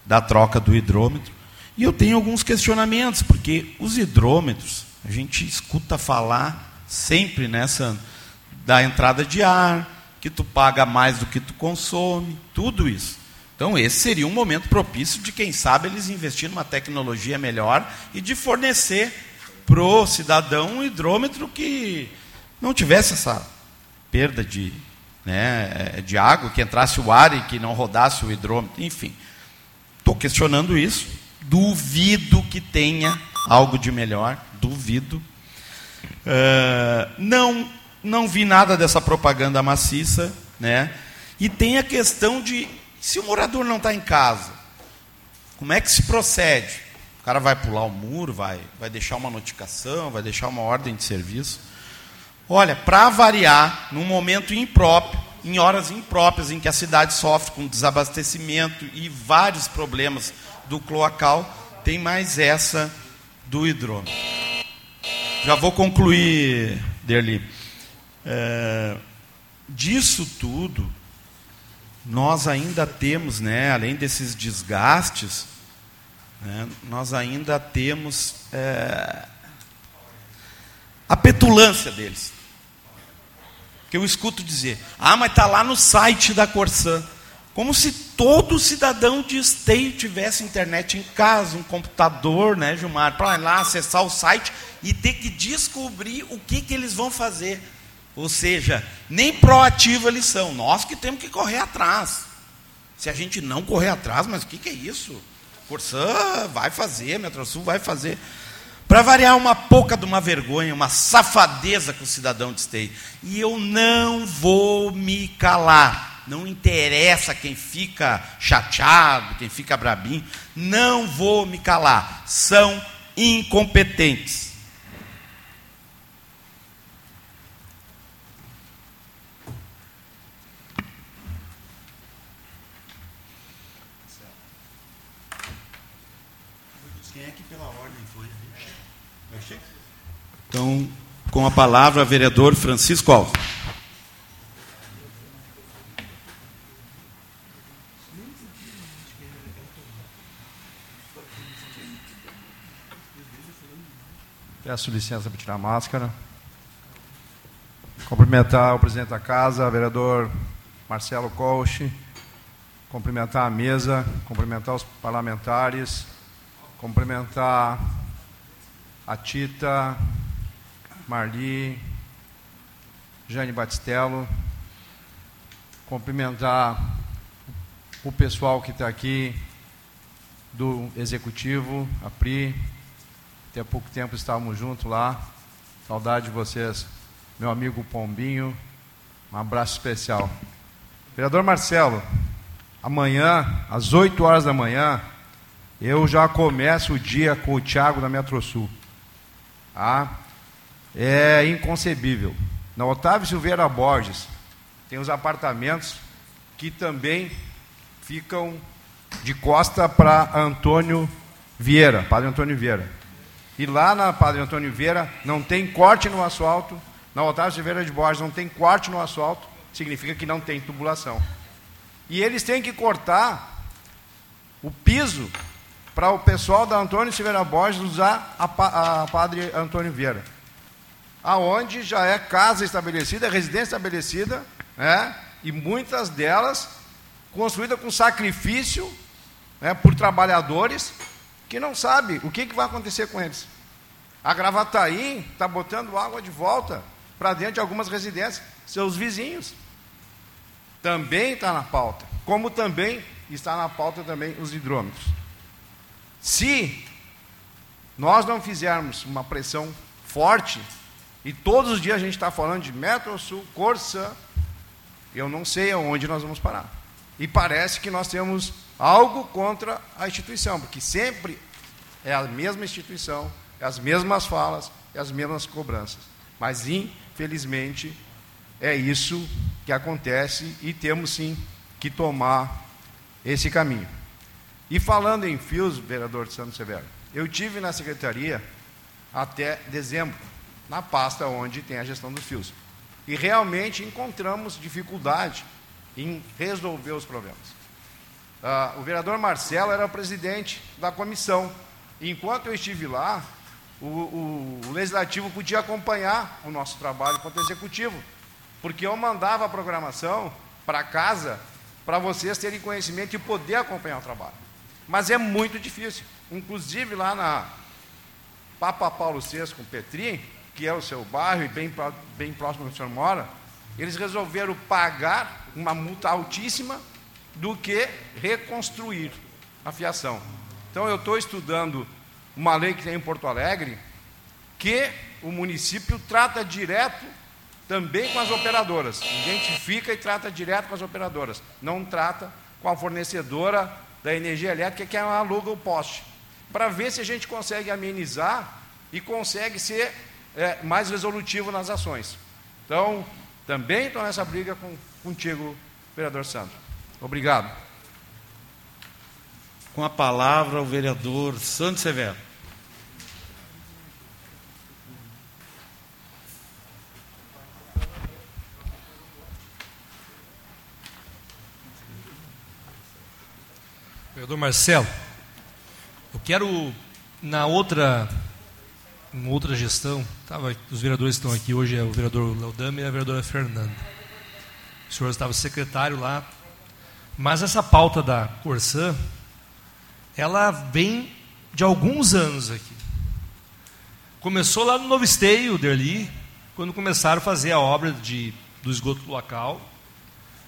da troca do hidrômetro. E eu tenho alguns questionamentos, porque os hidrômetros, a gente escuta falar sempre nessa da entrada de ar, que tu paga mais do que tu consome, tudo isso. Então, esse seria um momento propício de, quem sabe, eles investir numa tecnologia melhor e de fornecer para o cidadão um hidrômetro que não tivesse essa perda de, né, de água, que entrasse o ar e que não rodasse o hidrômetro, enfim. Estou questionando isso. Duvido que tenha algo de melhor, duvido. Uh, não, não vi nada dessa propaganda maciça, né? E tem a questão de se o morador não está em casa, como é que se procede? O cara vai pular o muro, vai, vai deixar uma notificação, vai deixar uma ordem de serviço. Olha, para variar, num momento impróprio, em horas impróprias em que a cidade sofre com desabastecimento e vários problemas do cloacal, tem mais essa do hidrômetro. Já vou concluir, Derli. É, disso tudo, nós ainda temos, né, além desses desgastes, né, nós ainda temos é, a petulância deles. Que eu escuto dizer, ah, mas está lá no site da Corsã. Como se todo cidadão de esteio tivesse internet em casa, um computador, né, Gilmar, para lá acessar o site e ter que descobrir o que, que eles vão fazer. Ou seja, nem proativo eles são, nós que temos que correr atrás. Se a gente não correr atrás, mas o que, que é isso? Corsã vai fazer, Metrosul vai fazer. Para variar uma pouca de uma vergonha, uma safadeza com o cidadão de. E eu não vou me calar. Não interessa quem fica chateado, quem fica brabinho. Não vou me calar. São incompetentes. Quem é que pela ordem foi? Então, com a palavra, vereador Francisco Alves. Peço licença para tirar a máscara. Cumprimentar o presidente da casa, vereador Marcelo Colchi. Cumprimentar a mesa, cumprimentar os parlamentares, cumprimentar a Tita, Marli, Jane Batistello, cumprimentar o pessoal que está aqui do Executivo, a PRI, até pouco tempo estávamos juntos lá. Saudade de vocês. Meu amigo Pombinho. Um abraço especial. Vereador Marcelo, amanhã, às 8 horas da manhã, eu já começo o dia com o Tiago da Metrosul. Ah, é inconcebível. Na Otávio Silveira Borges, tem os apartamentos que também ficam de costa para Antônio Vieira, Padre Antônio Vieira. E lá na Padre Antônio Vieira não tem corte no asfalto, na Otávio Silveira de Borges não tem corte no asfalto, significa que não tem tubulação. E eles têm que cortar o piso para o pessoal da Antônio Silveira Borges usar a, a Padre Antônio Vieira. Aonde já é casa estabelecida, residência estabelecida, né? e muitas delas construídas com sacrifício né, por trabalhadores que não sabe o que, que vai acontecer com eles. A Gravataí está botando água de volta para dentro de algumas residências, seus vizinhos. Também está na pauta, como também está na pauta também os hidrômetros. Se nós não fizermos uma pressão forte, e todos os dias a gente está falando de Metro Sul, Corsã, eu não sei aonde nós vamos parar. E parece que nós temos algo contra a instituição, porque sempre é a mesma instituição, é as mesmas falas, é as mesmas cobranças. Mas, infelizmente, é isso que acontece e temos sim que tomar esse caminho. E falando em fios, vereador Santos Severo, eu tive na secretaria até dezembro, na pasta onde tem a gestão dos fios. E realmente encontramos dificuldade em resolver os problemas. Uh, o vereador Marcelo era o presidente da comissão. Enquanto eu estive lá, o, o, o, legislativo podia acompanhar o nosso trabalho quanto executivo, porque eu mandava a programação para casa para vocês terem conhecimento e poder acompanhar o trabalho. Mas é muito difícil. Inclusive lá na Papa Paulo VI com Petri, que é o seu bairro e bem, bem próximo onde o senhor mora, eles resolveram pagar uma multa altíssima do que reconstruir a fiação. Então, eu estou estudando uma lei que tem em Porto Alegre, que o município trata direto também com as operadoras, identifica e trata direto com as operadoras, não trata com a fornecedora da energia elétrica que aluga o poste, para ver se a gente consegue amenizar e consegue ser é, mais resolutivo nas ações. Então, também estou nessa briga com, contigo, vereador Sandro. Obrigado. Com a palavra o vereador Santos Severo. Vereador Marcelo, eu quero, na outra em outra gestão, tava, os vereadores estão aqui hoje, é o vereador Leodame e a vereadora Fernanda. O senhor estava secretário lá, mas essa pauta da Corsã, ela vem de alguns anos aqui. Começou lá no Novo Esteio, Derli, quando começaram a fazer a obra de, do esgoto local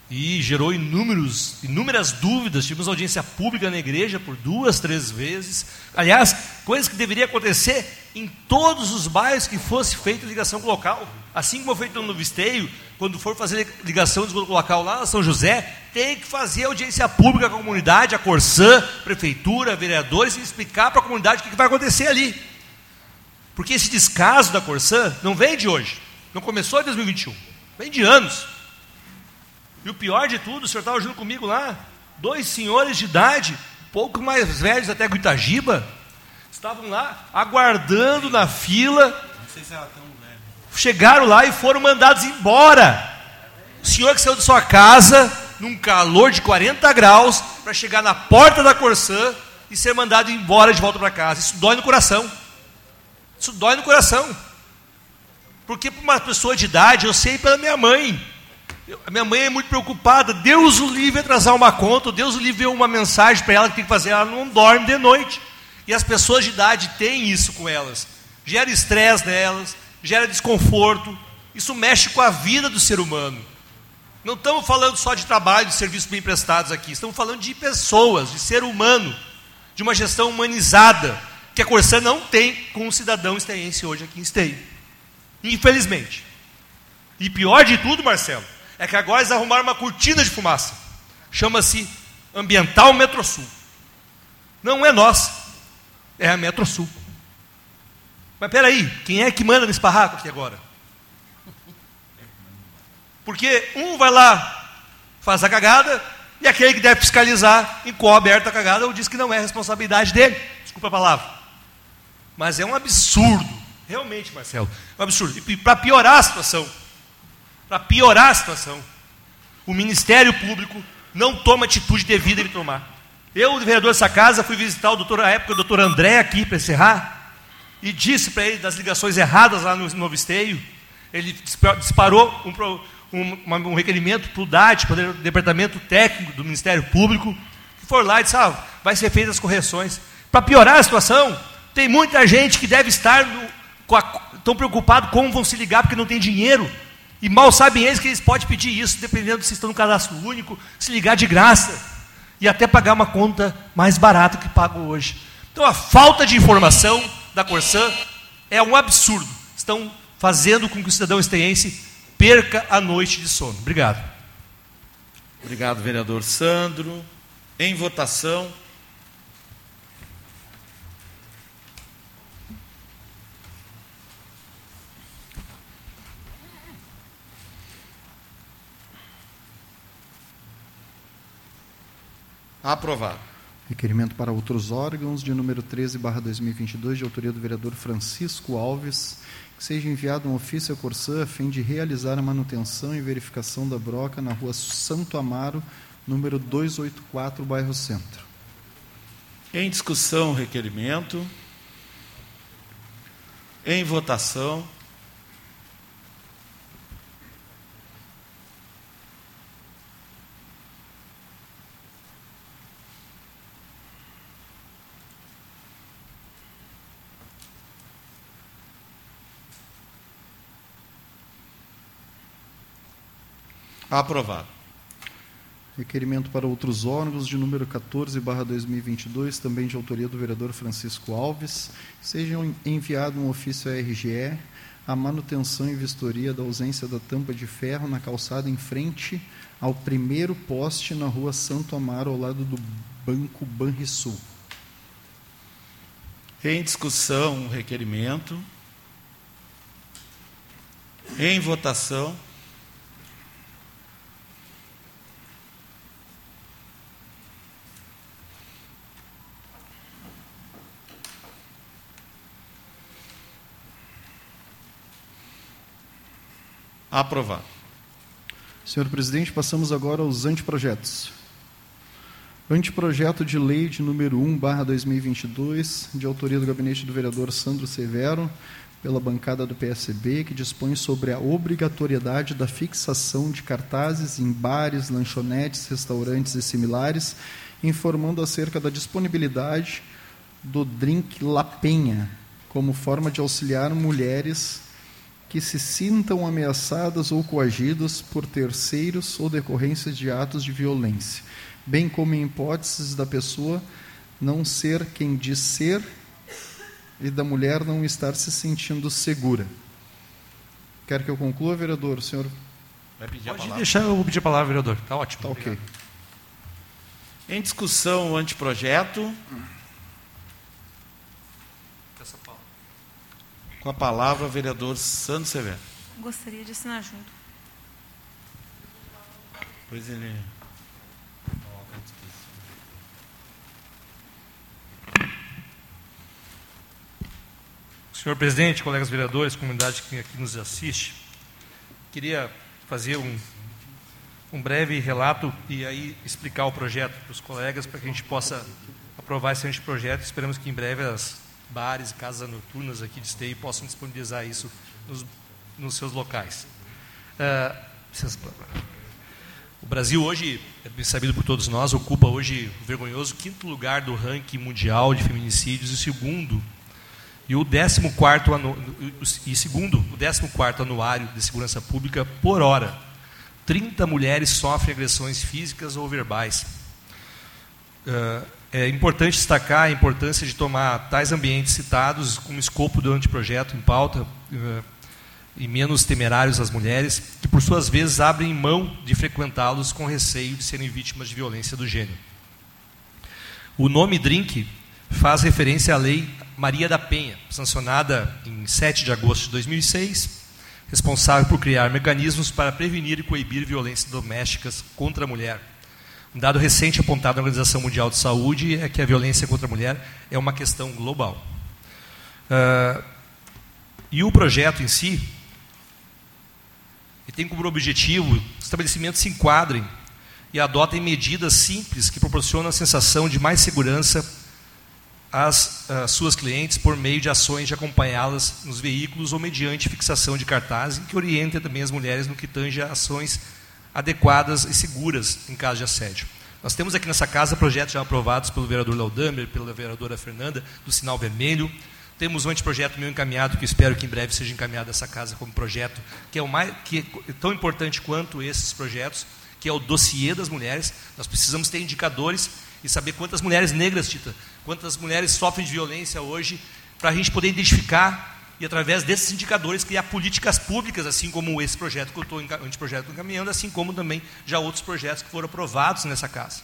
e gerou inúmeros, inúmeras dúvidas. Tivemos audiência pública na igreja por duas, três vezes. Aliás, coisas que deveria acontecer em todos os bairros que fosse feita ligação com o local. Assim como foi feito no Novo Esteio, quando for fazer ligação de esgoto local lá São José, tem que fazer audiência pública com a comunidade, a Corsã, prefeitura, vereadores, e explicar para a comunidade o que vai acontecer ali. Porque esse descaso da Corsã não vem de hoje, não começou em 2021, vem de anos. E o pior de tudo, o senhor estava junto comigo lá, dois senhores de idade, pouco mais velhos até que o Itagiba, estavam lá aguardando na fila. Não sei se era tão velho. Chegaram lá e foram mandados embora. O senhor que saiu de sua casa, num calor de 40 graus, para chegar na porta da Corsã e ser mandado embora de volta para casa. Isso dói no coração. Isso dói no coração. Porque para uma pessoa de idade, eu sei pela minha mãe. A minha mãe é muito preocupada. Deus o livre atrasar uma conta, Deus o livre uma mensagem para ela que tem que fazer. Ela não dorme de noite. E as pessoas de idade têm isso com elas. Gera estresse nelas, gera desconforto. Isso mexe com a vida do ser humano. Não estamos falando só de trabalho, de serviços bem prestados aqui. Estamos falando de pessoas, de ser humano, de uma gestão humanizada que a Corsã não tem com o cidadão esteense hoje aqui em Esteio. Infelizmente. E pior de tudo, Marcelo, é que agora eles arrumaram uma cortina de fumaça. Chama-se Ambiental Metrosul. Não é nós, é a Metrosul. Mas peraí, quem é que manda nesse barraco aqui agora? Porque um vai lá, faz a cagada, e aquele que deve fiscalizar, encobre a cagada, ou diz que não é responsabilidade dele. Desculpa a palavra. Mas é um absurdo, realmente, Marcelo, é um absurdo. E para piorar a situação, para piorar a situação, o Ministério Público não toma atitude devida em tomar. Eu, vereador dessa casa, fui visitar o doutor, à época, o doutor André aqui para encerrar, e disse para ele das ligações erradas lá no Novo Esteio. Ele disparou um, um, um requerimento para o DAT, para o Departamento Técnico do Ministério Público, que foi lá e disse: ah, vai ser feitas as correções. Para piorar a situação, tem muita gente que deve estar no, a, tão preocupado como vão se ligar porque não tem dinheiro. E mal sabem eles que eles podem pedir isso, dependendo se estão no cadastro único, se ligar de graça. E até pagar uma conta mais barata que pagam hoje. Então a falta de informação da Corsã é um absurdo. Estão fazendo com que o cidadão esteense perca a noite de sono. Obrigado. Obrigado, vereador Sandro. Em votação. Aprovado. Requerimento para outros órgãos, de número 13, barra 2022, de autoria do vereador Francisco Alves, que seja enviado um ofício à Corsã a fim de realizar a manutenção e verificação da broca na rua Santo Amaro, número 284, bairro Centro. Em discussão, requerimento. Em votação. Aprovado. Requerimento para outros órgãos de número 14, barra 2022, também de autoria do vereador Francisco Alves. Sejam enviado um ofício à RGE a manutenção e vistoria da ausência da tampa de ferro na calçada em frente ao primeiro poste na rua Santo Amaro, ao lado do Banco Banrisul. Em discussão, o requerimento. Em votação. Aprovado. Senhor presidente, passamos agora aos anteprojetos. Anteprojeto de lei de número 1, barra 2022, de autoria do gabinete do vereador Sandro Severo, pela bancada do PSB, que dispõe sobre a obrigatoriedade da fixação de cartazes em bares, lanchonetes, restaurantes e similares, informando acerca da disponibilidade do drink La Penha, como forma de auxiliar mulheres que se sintam ameaçadas ou coagidas por terceiros ou decorrências de atos de violência, bem como em hipóteses da pessoa não ser quem diz ser e da mulher não estar se sentindo segura. Quer que eu conclua, vereador? O senhor Vai pedir a Pode palavra? deixar eu vou pedir a palavra, vereador. Está ótimo. Tá ok. Em discussão, o anteprojeto. Com a palavra, o vereador Sandro Severo. Gostaria de assinar junto. Pois ele. Senhor presidente, colegas vereadores, comunidade que aqui nos assiste, queria fazer um, um breve relato e aí explicar o projeto para os colegas para que a gente possa aprovar esse anteprojeto. Esperamos que em breve as bares e casas noturnas aqui de Esteio possam disponibilizar isso nos, nos seus locais. Licença, o Brasil hoje, é bem sabido por todos nós, ocupa hoje o vergonhoso quinto lugar do ranking mundial de feminicídios e segundo e o 14 anu, e segundo o 14 anuário de segurança pública por hora, 30 mulheres sofrem agressões físicas ou verbais. Uh, é importante destacar a importância de tomar tais ambientes citados como escopo do anteprojeto em pauta uh, e menos temerários às mulheres, que por suas vezes abrem mão de frequentá-los com receio de serem vítimas de violência do gênero. O nome drink faz referência à lei Maria da Penha, sancionada em 7 de agosto de 2006, responsável por criar mecanismos para prevenir e coibir violências domésticas contra a mulher. Um dado recente apontado na Organização Mundial de Saúde é que a violência contra a mulher é uma questão global. Uh, e o projeto em si tem como objetivo que os estabelecimentos se enquadrem e adotem medidas simples que proporcionam a sensação de mais segurança às, às suas clientes por meio de ações de acompanhá-las nos veículos ou mediante fixação de cartazes que orientem também as mulheres no que tange a ações adequadas e seguras em caso de assédio. Nós temos aqui nessa casa projetos já aprovados pelo vereador Laudamer, pela vereadora Fernanda, do Sinal Vermelho. Temos um anteprojeto meu encaminhado, que espero que em breve seja encaminhado essa casa como projeto, que é, o mais, que é tão importante quanto esses projetos, que é o dossiê das mulheres. Nós precisamos ter indicadores e saber quantas mulheres negras, Tita, quantas mulheres sofrem de violência hoje, para a gente poder identificar e, através desses indicadores, criar políticas públicas, assim como esse projeto que eu estou encaminhando, assim como também já outros projetos que foram aprovados nessa casa.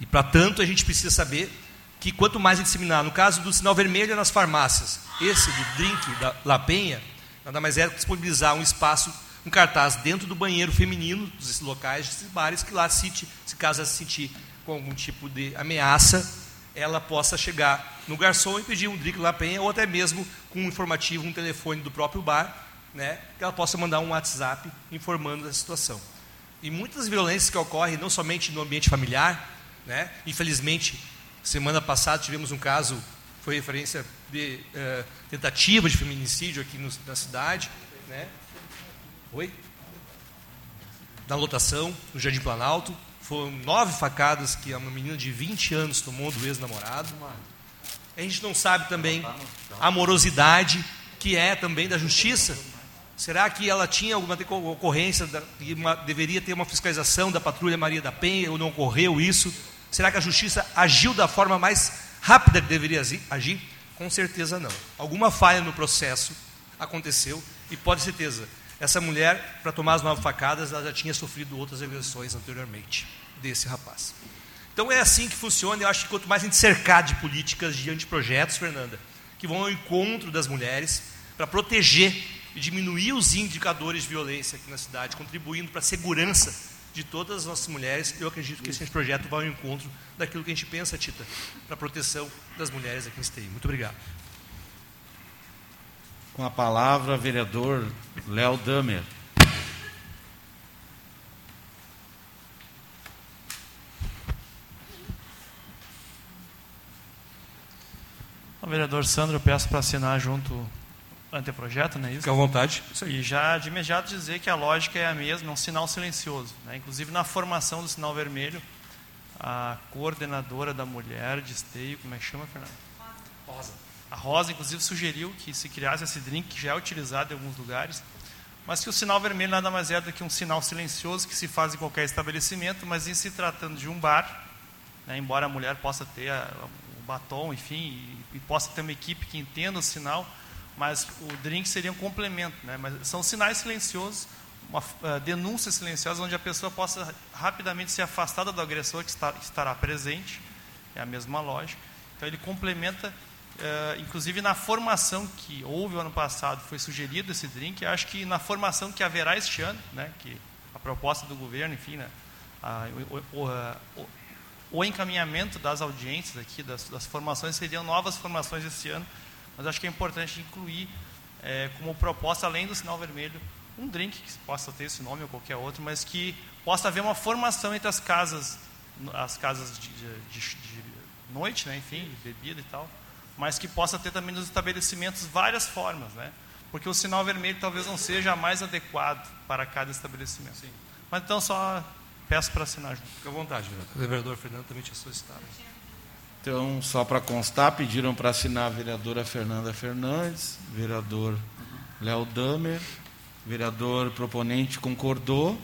E, para tanto, a gente precisa saber que quanto mais disseminar, no caso do sinal vermelho nas farmácias, esse do drink da La Penha, nada mais é disponibilizar um espaço, um cartaz dentro do banheiro feminino, desses locais, desses bares, que lá, se, se caso se sentir com algum tipo de ameaça, ela possa chegar no garçom e pedir um drink La Penha, ou até mesmo com um informativo, um telefone do próprio bar, né, que ela possa mandar um WhatsApp informando da situação. E muitas violências que ocorrem, não somente no ambiente familiar, né, infelizmente, semana passada tivemos um caso, foi referência de uh, tentativa de feminicídio aqui no, na cidade, né, Oi? Na lotação, no Jardim Planalto, foram nove facadas que uma menina de 20 anos tomou do ex-namorado. A gente não sabe também a morosidade que é também da justiça. Será que ela tinha alguma ocorrência, e uma, deveria ter uma fiscalização da patrulha Maria da Penha, ou não ocorreu isso? Será que a justiça agiu da forma mais rápida que deveria agir? Com certeza não. Alguma falha no processo aconteceu, e pode certeza, essa mulher, para tomar as nove facadas, ela já tinha sofrido outras agressões anteriormente desse rapaz. Então é assim que funciona. Eu acho que quanto mais a gente cercar de políticas, de anteprojetos, Fernanda, que vão ao encontro das mulheres, para proteger e diminuir os indicadores de violência aqui na cidade, contribuindo para a segurança de todas as nossas mulheres, eu acredito que esse projeto vai ao encontro daquilo que a gente pensa, Tita, para a proteção das mulheres aqui em Esteio. Muito obrigado. Com a palavra, vereador Léo Damer. O vereador Sandro, eu peço para assinar junto o anteprojeto, não é isso? Fique à vontade. E já de imediato dizer que a lógica é a mesma, é um sinal silencioso. Né? Inclusive na formação do sinal vermelho, a coordenadora da mulher de esteio, como é que chama, Fernando? Rosa. Rosa a Rosa, inclusive, sugeriu que se criasse esse drink, que já é utilizado em alguns lugares, mas que o sinal vermelho nada mais é do que um sinal silencioso que se faz em qualquer estabelecimento, mas em se tratando de um bar, né, embora a mulher possa ter o batom, enfim, e, e, possa ter uma equipe que entenda o sinal, mas o drink seria um complemento. Né, mas são sinais silenciosos, uma uh, denúncia silenciosa onde a pessoa possa rapidamente ser afastada do agressor que, está, que estará presente, é a mesma lógica. Então ele complementa Uh, inclusive na formação que houve o ano passado foi sugerido esse drink, acho que na formação que haverá este ano, né, que a proposta do governo, enfim, né, a, o, o, o, o, encaminhamento das audiências aqui, das, das, formações, seriam novas formações esse ano, mas acho que é importante incluir é, como proposta, além do sinal vermelho, um drink que possa ter esse nome ou qualquer outro, mas que possa haver uma formação entre as casas, as casas de, de, de, de noite, né, enfim, de bebida e tal, mas que possa ter também nos estabelecimentos várias formas, né? Porque o sinal vermelho talvez não seja a mais adequado para cada estabelecimento. Sim. Mas então só peço para assinar junto. Fique à vontade, vereador. O vereador Fernando também tinha solicitado. Então, só para constar, pediram para assinar a vereadora Fernanda Fernandes, vereador Léo Damer, vereador proponente concordou.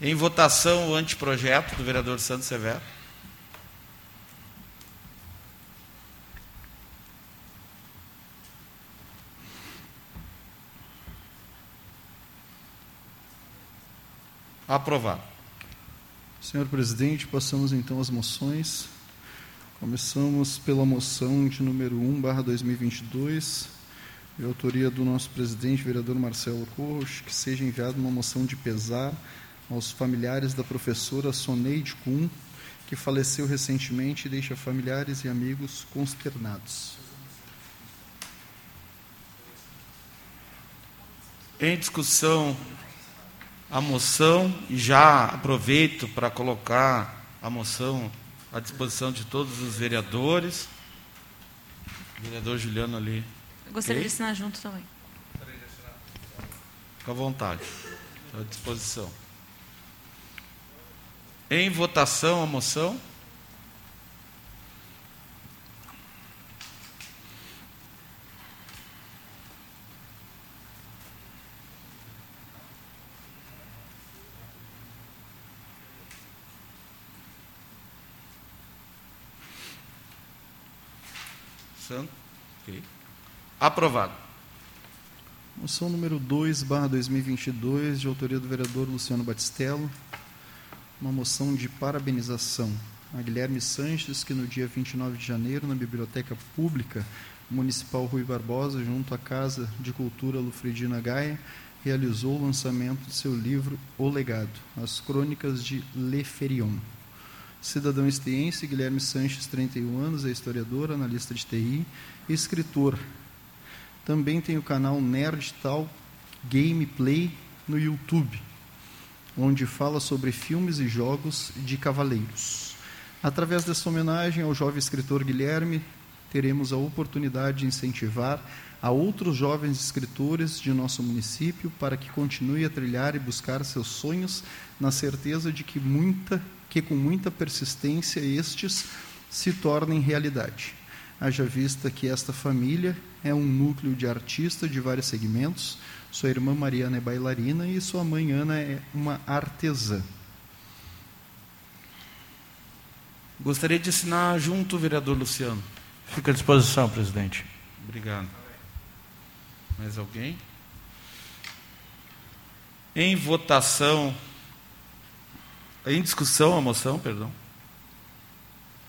Em votação, o anteprojeto do vereador Santos Severo. Aprovado. Senhor presidente, passamos então às moções. Começamos pela moção de número 1, barra 2022, de autoria do nosso presidente, vereador Marcelo Corros, que seja enviada uma moção de pesar aos familiares da professora Soneide Kuhn, que faleceu recentemente e deixa familiares e amigos consternados. Em discussão a moção e já aproveito para colocar a moção à disposição de todos os vereadores. O vereador Juliano ali. Eu gostaria okay? de assinar junto também. Fique à vontade. Estou à disposição. Em votação a moção. Santo. Okay. Aprovado. Moção número 2, barra 2022, de autoria do vereador Luciano Batistello. Uma moção de parabenização a Guilherme Sanches, que no dia 29 de janeiro, na Biblioteca Pública Municipal Rui Barbosa, junto à Casa de Cultura Lufredina Gaia, realizou o lançamento de seu livro O Legado, As Crônicas de Le Ferion. Cidadão esteense, Guilherme Sanches, 31 anos, é historiador, analista de TI escritor. Também tem o canal Nerd Tal Gameplay no YouTube, onde fala sobre filmes e jogos de cavaleiros. Através dessa homenagem ao jovem escritor Guilherme, teremos a oportunidade de incentivar a outros jovens escritores de nosso município para que continue a trilhar e buscar seus sonhos, na certeza de que muita que com muita persistência estes se tornem realidade. Haja vista que esta família é um núcleo de artistas de vários segmentos. Sua irmã Mariana é bailarina e sua mãe Ana é uma artesã. Gostaria de assinar junto o vereador Luciano. Fica à disposição, presidente. Obrigado. Mais alguém? Em votação, em discussão a moção, perdão.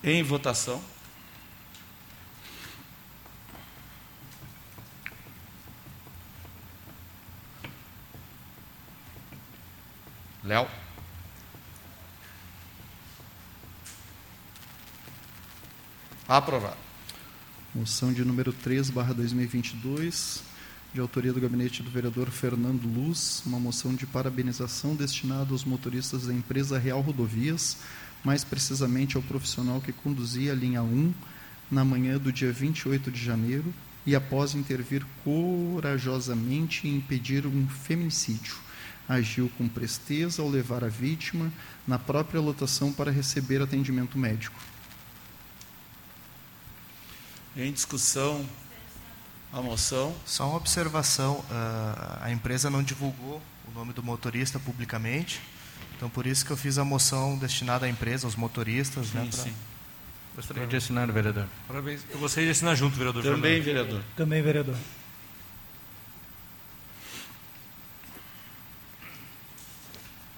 Em votação. Léo. Aprovado. Moção de número 3, barra 2022 de autoria do gabinete do vereador Fernando Luz, uma moção de parabenização destinada aos motoristas da empresa Real Rodovias, mais precisamente ao profissional que conduzia a linha 1 na manhã do dia 28 de janeiro e após intervir corajosamente e impedir um feminicídio, agiu com presteza ao levar a vítima na própria lotação para receber atendimento médico. Em discussão, a moção. Só uma observação: ah, a empresa não divulgou o nome do motorista publicamente, então por isso que eu fiz a moção destinada à empresa, aos motoristas. Sim, né, pra- sim. Gostaria de assinar, vereador. Parabéns. Eu gostaria de assinar junto, vereador. Também, Fernando. vereador. Também, vereador.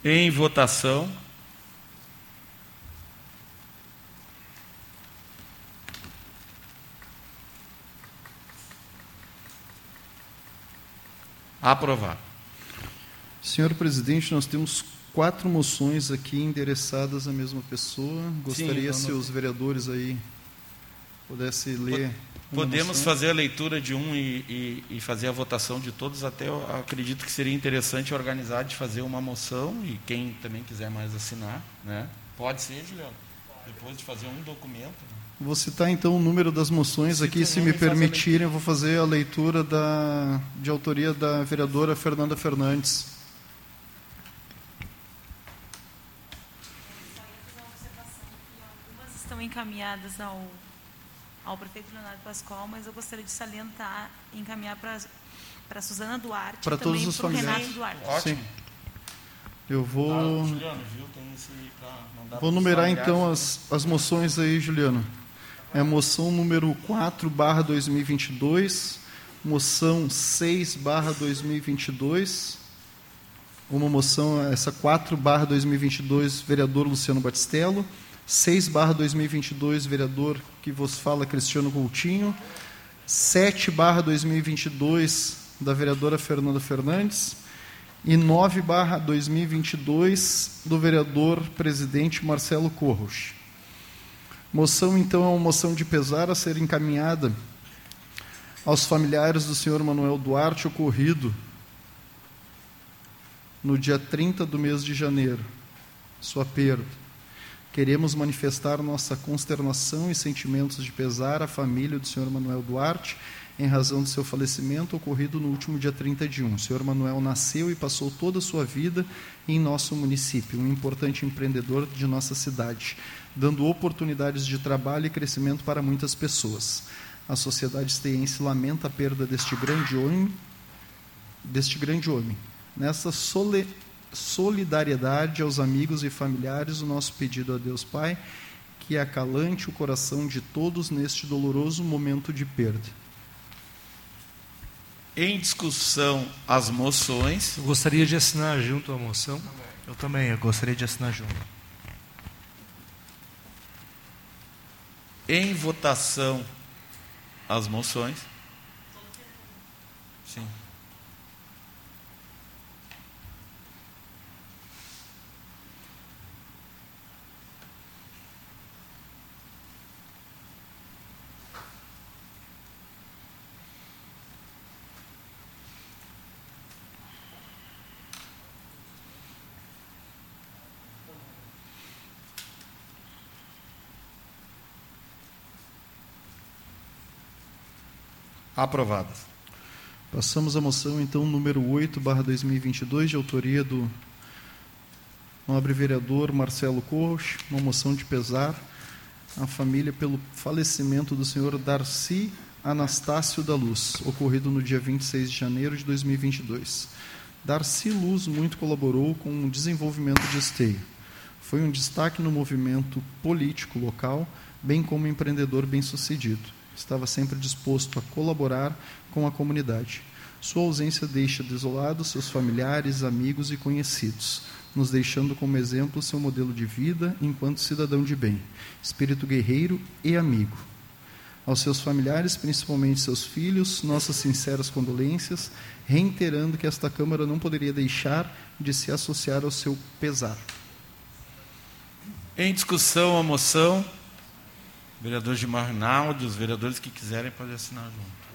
Em votação. Aprovado. Senhor presidente, nós temos quatro moções aqui endereçadas à mesma pessoa. Gostaria eu se os vereadores aí pudessem ler. Podemos fazer a leitura de um e, e- e fazer a votação de todos. Até eu acredito que seria interessante organizar de fazer uma moção e quem também quiser mais assinar, né? Pode ser, Juliano. Depois de fazer um documento. né? Vou citar então o número das moções Cita aqui, se me permitirem, eu vou fazer a leitura da, de autoria da vereadora Fernanda Fernandes. Algumas estão encaminhadas ao, ao prefeito Leonardo Pascoal, mas eu gostaria de salientar e encaminhar para para Suzana Duarte Para e também todos os familiares. Renato Duarte. Ótimo. Sim. Eu vou. Ah, Juliano, viu? Tem esse mandar Vou numerar então as, as moções aí, Juliano. É a moção número 4 barra 2022, moção 6 barra 2022, uma moção, essa 4 barra 2022, vereador Luciano Batistello, 6 barra 2022, vereador que vos fala Cristiano Coutinho, 7 barra 2022, da vereadora Fernanda Fernandes, e 9 barra 2022 do vereador presidente Marcelo Corros. Moção, então, é uma moção de pesar a ser encaminhada aos familiares do senhor Manuel Duarte, ocorrido no dia 30 do mês de janeiro. Sua perda. Queremos manifestar nossa consternação e sentimentos de pesar à família do senhor Manuel Duarte em razão do seu falecimento ocorrido no último dia 30 de 1. O senhor Manuel nasceu e passou toda a sua vida em nosso município, um importante empreendedor de nossa cidade, dando oportunidades de trabalho e crescimento para muitas pessoas. A sociedade esteense lamenta a perda deste grande homem, deste grande homem. Nessa sole- solidariedade aos amigos e familiares, o nosso pedido a Deus Pai, que acalante o coração de todos neste doloroso momento de perda. Em discussão, as moções. Eu gostaria de assinar junto a moção. Eu também, eu gostaria de assinar junto. Em votação, as moções. Sim. Aprovadas. Passamos à moção, então, número 8, barra 2022, de autoria do nobre vereador Marcelo Corros, uma moção de pesar à família pelo falecimento do senhor Darcy Anastácio da Luz, ocorrido no dia 26 de janeiro de 2022. Darcy Luz muito colaborou com o desenvolvimento de Esteio. Foi um destaque no movimento político local, bem como empreendedor bem-sucedido. Estava sempre disposto a colaborar com a comunidade. Sua ausência deixa desolados seus familiares, amigos e conhecidos, nos deixando como exemplo seu modelo de vida enquanto cidadão de bem, espírito guerreiro e amigo. Aos seus familiares, principalmente seus filhos, nossas sinceras condolências, reiterando que esta Câmara não poderia deixar de se associar ao seu pesar. Em discussão, a moção. Vereadores de Rinaldi, os vereadores que quiserem podem assinar junto.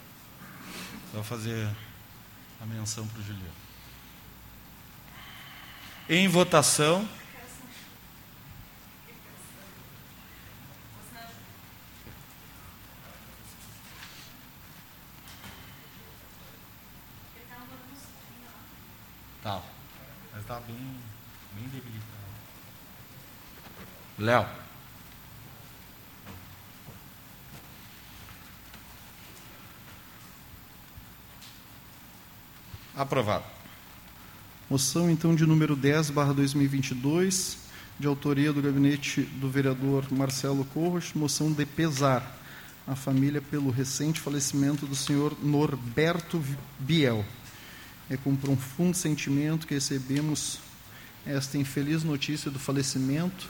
Só fazer a menção para o Juliano. Em votação. Tá. Mas está bem, bem debilitado. Léo. Aprovado. Moção, então, de número 10, barra 2022, de autoria do gabinete do vereador Marcelo Corros, moção de pesar a família pelo recente falecimento do senhor Norberto Biel. É com profundo sentimento que recebemos esta infeliz notícia do falecimento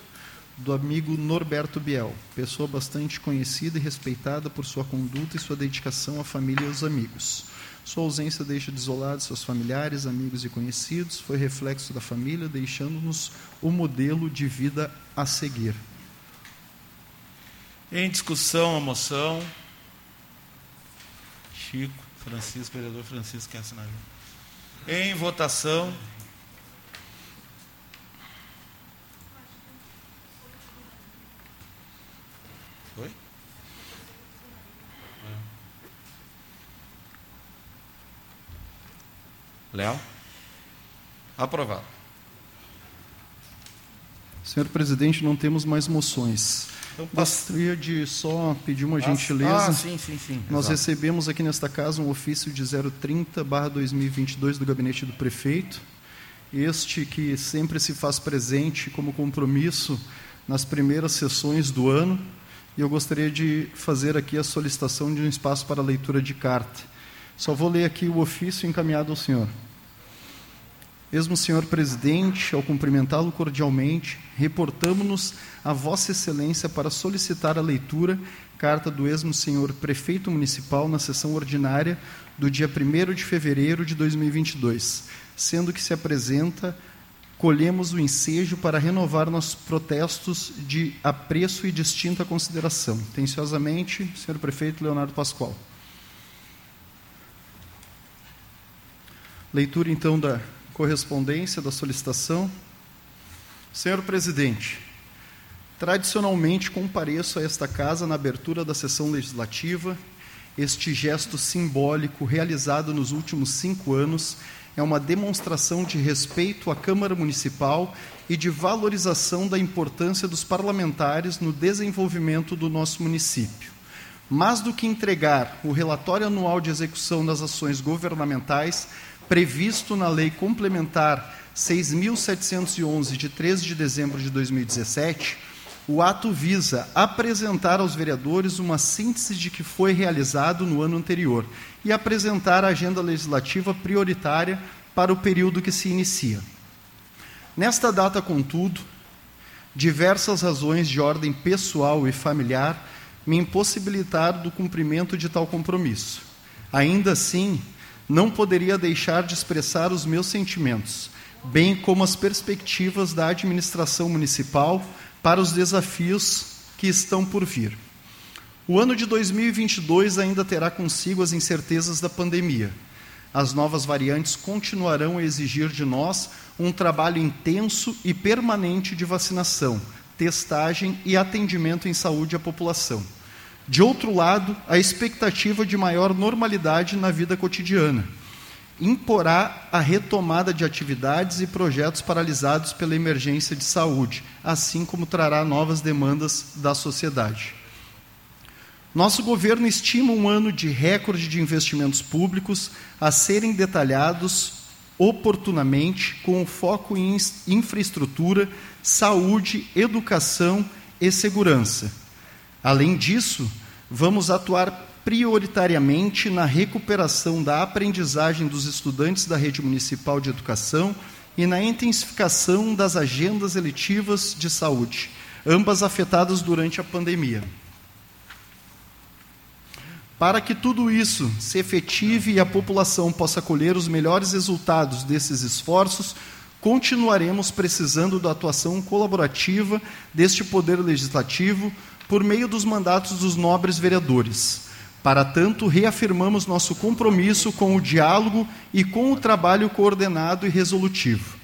do amigo Norberto Biel, pessoa bastante conhecida e respeitada por sua conduta e sua dedicação à família e aos amigos. Sua ausência deixa desolados seus familiares, amigos e conhecidos, foi reflexo da família, deixando-nos o modelo de vida a seguir. Em discussão a moção. Chico, Francisco, vereador Francisco quer assinar. Em votação. Foi? Léo? Aprovado. Senhor presidente, não temos mais moções. Então, Gostaria de só pedir uma gentileza. ah, sim, sim, sim, Nós exato. recebemos aqui nesta casa um ofício de 030/2022 do gabinete do prefeito. Este que sempre se faz presente como compromisso nas primeiras sessões do ano, e eu gostaria de fazer aqui a solicitação de um espaço para leitura de carta. Só vou ler aqui o ofício encaminhado ao senhor. Mesmo senhor presidente, ao cumprimentá-lo cordialmente, reportamos-nos a Vossa Excelência para solicitar a leitura carta do esmo senhor prefeito municipal na sessão ordinária do dia 1 de fevereiro de 2022, sendo que se apresenta colhemos o ensejo para renovar nossos protestos de apreço e distinta consideração. Atenciosamente, senhor prefeito Leonardo Pascoal. Leitura então da correspondência da solicitação. Senhor presidente, tradicionalmente compareço a esta casa na abertura da sessão legislativa. Este gesto simbólico realizado nos últimos cinco anos é uma demonstração de respeito à Câmara Municipal e de valorização da importância dos parlamentares no desenvolvimento do nosso município. Mais do que entregar o relatório anual de execução das ações governamentais previsto na Lei Complementar 6.711, de 13 de dezembro de 2017, o ato visa apresentar aos vereadores uma síntese de que foi realizado no ano anterior e apresentar a agenda legislativa prioritária para o período que se inicia. Nesta data, contudo, diversas razões de ordem pessoal e familiar me impossibilitaram do cumprimento de tal compromisso. Ainda assim, não poderia deixar de expressar os meus sentimentos, bem como as perspectivas da administração municipal para os desafios que estão por vir. O ano de 2022 ainda terá consigo as incertezas da pandemia. As novas variantes continuarão a exigir de nós um trabalho intenso e permanente de vacinação, testagem e atendimento em saúde à população. De outro lado, a expectativa de maior normalidade na vida cotidiana imporá a retomada de atividades e projetos paralisados pela emergência de saúde, assim como trará novas demandas da sociedade. Nosso governo estima um ano de recorde de investimentos públicos a serem detalhados oportunamente, com foco em infraestrutura, saúde, educação e segurança. Além disso, vamos atuar prioritariamente na recuperação da aprendizagem dos estudantes da rede municipal de educação e na intensificação das agendas eletivas de saúde, ambas afetadas durante a pandemia. Para que tudo isso se efetive e a população possa colher os melhores resultados desses esforços, continuaremos precisando da atuação colaborativa deste Poder Legislativo por meio dos mandatos dos nobres vereadores. Para tanto, reafirmamos nosso compromisso com o diálogo e com o trabalho coordenado e resolutivo.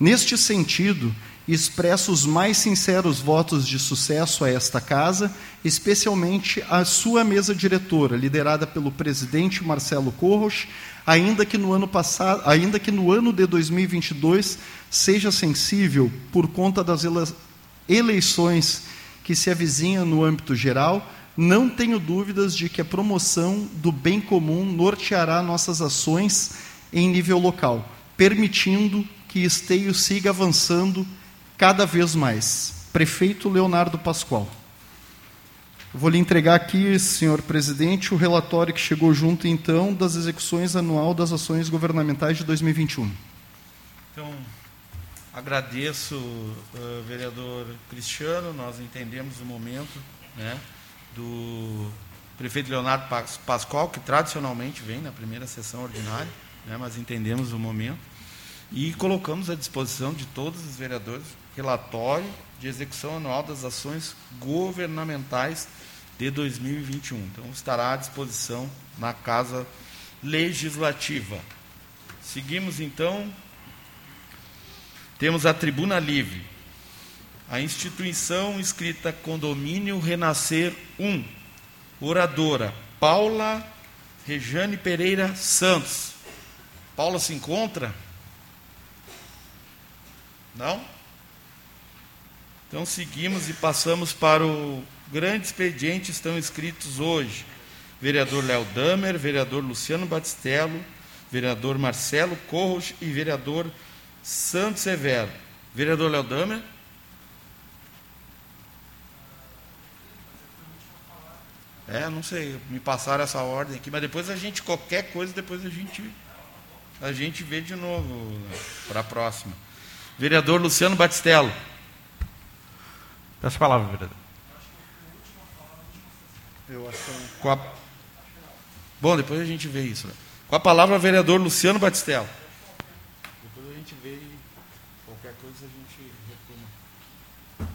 Neste sentido, expresso os mais sinceros votos de sucesso a esta casa, especialmente à sua mesa diretora, liderada pelo presidente Marcelo Corros, ainda que no ano passado, ainda que no ano de 2022 seja sensível por conta das eleições que se avizinham no âmbito geral, não tenho dúvidas de que a promoção do bem comum norteará nossas ações em nível local, permitindo que Esteio siga avançando cada vez mais. Prefeito Leonardo Pascoal. Vou lhe entregar aqui, senhor presidente, o relatório que chegou junto, então, das execuções anual das ações governamentais de 2021. Então, agradeço, uh, vereador Cristiano, nós entendemos o momento né, do prefeito Leonardo Pascoal, que tradicionalmente vem na primeira sessão ordinária, né, mas entendemos o momento, e colocamos à disposição de todos os vereadores relatório de execução anual das ações governamentais de 2021. Então, estará à disposição na Casa Legislativa. Seguimos, então. Temos a tribuna livre. A instituição escrita Condomínio Renascer 1. Oradora Paula Rejane Pereira Santos. Paula se encontra? Não? Então seguimos e passamos para o grande expediente. Estão inscritos hoje vereador Léo Damer, vereador Luciano Batistello, vereador Marcelo Corros e vereador Santos Severo. Vereador Léo Damer. É, não sei, me passaram essa ordem aqui, mas depois a gente, qualquer coisa, depois a gente, a gente vê de novo né, para a próxima. Vereador Luciano Batistello. Peço a palavra, vereador. Eu acho que... a... Bom, depois a gente vê isso. Né? Com a palavra, vereador Luciano Batistello. Depois a gente vê e qualquer coisa a gente retoma.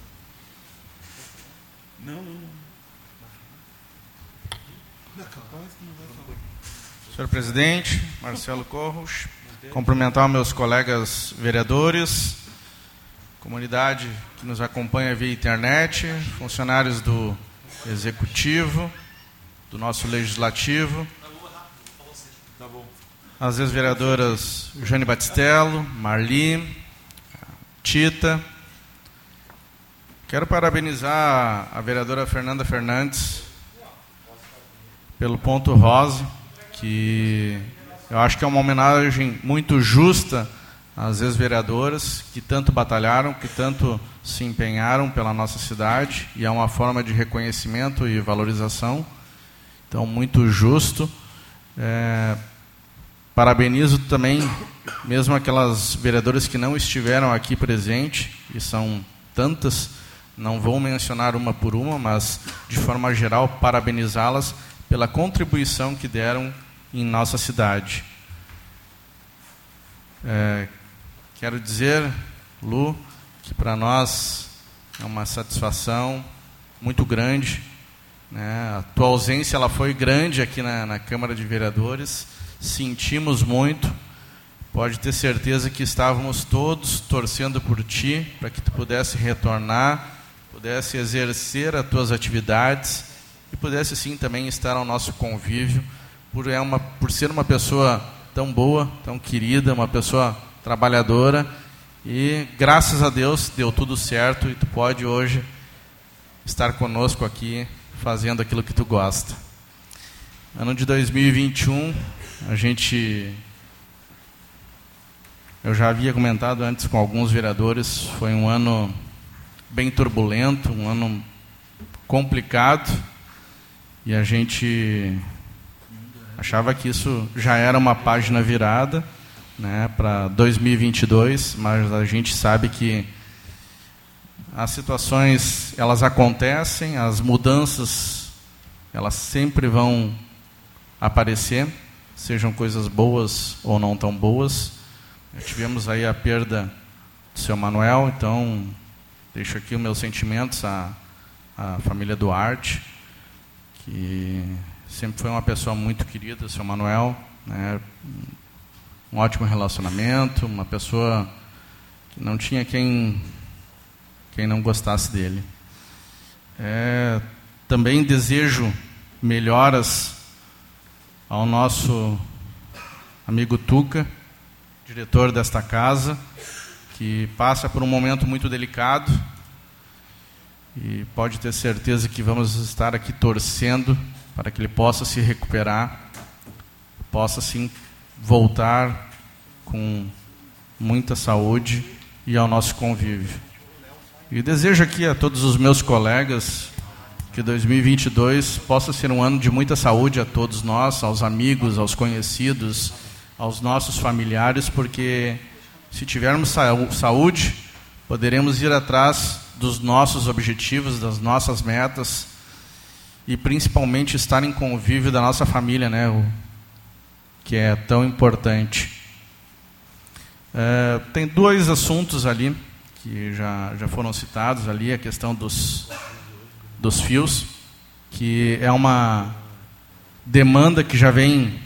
Não, não, não. Senhor presidente, Marcelo Corros, cumprimentar meus colegas vereadores, comunidade que nos acompanha via internet, funcionários do executivo, do nosso legislativo, as ex-vereadoras Jane Batistello, Marli, Tita. Quero parabenizar a vereadora Fernanda Fernandes pelo ponto rosa, que eu acho que é uma homenagem muito justa às ex-vereadoras que tanto batalharam, que tanto se empenharam pela nossa cidade, e é uma forma de reconhecimento e valorização. Então, muito justo. É, parabenizo também, mesmo aquelas vereadoras que não estiveram aqui presentes, e são tantas, não vou mencionar uma por uma, mas de forma geral, parabenizá-las pela contribuição que deram em nossa cidade. É, quero dizer, Lu, que para nós é uma satisfação muito grande. Né? A tua ausência ela foi grande aqui na, na Câmara de Vereadores, sentimos muito. Pode ter certeza que estávamos todos torcendo por ti, para que tu pudesse retornar, pudesse exercer as tuas atividades e pudesse sim também estar ao nosso convívio, por, é uma, por ser uma pessoa tão boa, tão querida, uma pessoa trabalhadora e graças a Deus deu tudo certo e tu pode hoje estar conosco aqui fazendo aquilo que tu gosta. Ano de 2021, a gente eu já havia comentado antes com alguns vereadores, foi um ano bem turbulento, um ano complicado, e a gente achava que isso já era uma página virada né, para 2022, mas a gente sabe que as situações elas acontecem, as mudanças elas sempre vão aparecer, sejam coisas boas ou não tão boas. Tivemos aí a perda do seu Manuel, então deixo aqui os meus sentimentos à, à família Duarte, que sempre foi uma pessoa muito querida, o seu Manuel, né, um ótimo relacionamento, uma pessoa que não tinha quem, quem não gostasse dele. É, também desejo melhoras ao nosso amigo Tuca, diretor desta casa, que passa por um momento muito delicado e pode ter certeza que vamos estar aqui torcendo para que ele possa se recuperar, possa sim voltar com muita saúde e ao nosso convívio. E desejo aqui a todos os meus colegas que 2022 possa ser um ano de muita saúde a todos nós, aos amigos, aos conhecidos, aos nossos familiares, porque se tivermos saúde, poderemos ir atrás dos nossos objetivos, das nossas metas e principalmente estar em convívio da nossa família, né? O, que é tão importante. É, tem dois assuntos ali que já, já foram citados ali, a questão dos, dos fios, que é uma demanda que já vem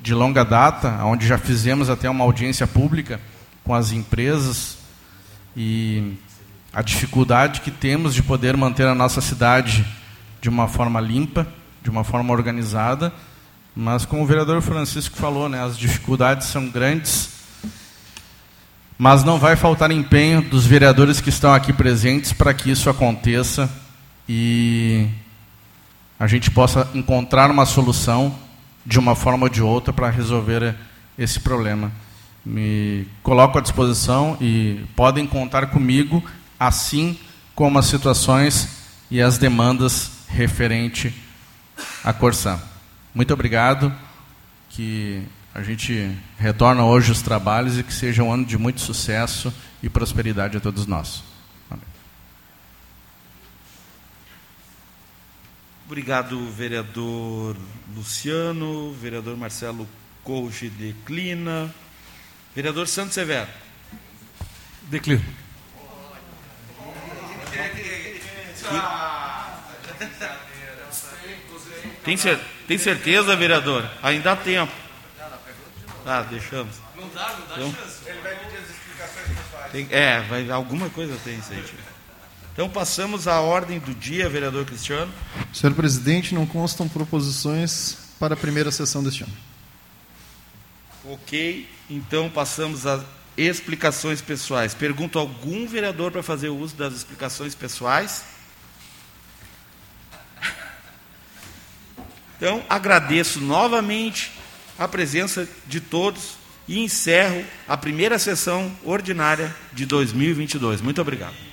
de longa data, onde já fizemos até uma audiência pública com as empresas e a dificuldade que temos de poder manter a nossa cidade de uma forma limpa, de uma forma organizada, mas como o vereador Francisco falou, né, as dificuldades são grandes mas não vai faltar empenho dos vereadores que estão aqui presentes para que isso aconteça e a gente possa encontrar uma solução de uma forma ou de outra para resolver esse problema. Me coloco à disposição e podem contar comigo, assim como as situações e as demandas referente à Corsã. Muito obrigado. Que a gente retorna hoje os trabalhos e que seja um ano de muito sucesso e prosperidade a todos nós. Amém. Obrigado, vereador Luciano, vereador Marcelo Couche declina, vereador Santos Severo. Declino. Tem, cer tem certeza, vereador? Ainda há tempo. Ah, deixamos. Não dá, não dá então, chance. Ele vai pedir as explicações pessoais. Tem, é, vai, alguma coisa tem isso aí. Então passamos à ordem do dia, vereador Cristiano. Senhor presidente, não constam proposições para a primeira sessão deste ano. Ok, então passamos às explicações pessoais. Pergunto algum vereador para fazer uso das explicações pessoais? Então, agradeço novamente a presença de todos e encerro a primeira sessão ordinária de 2022. Muito obrigado.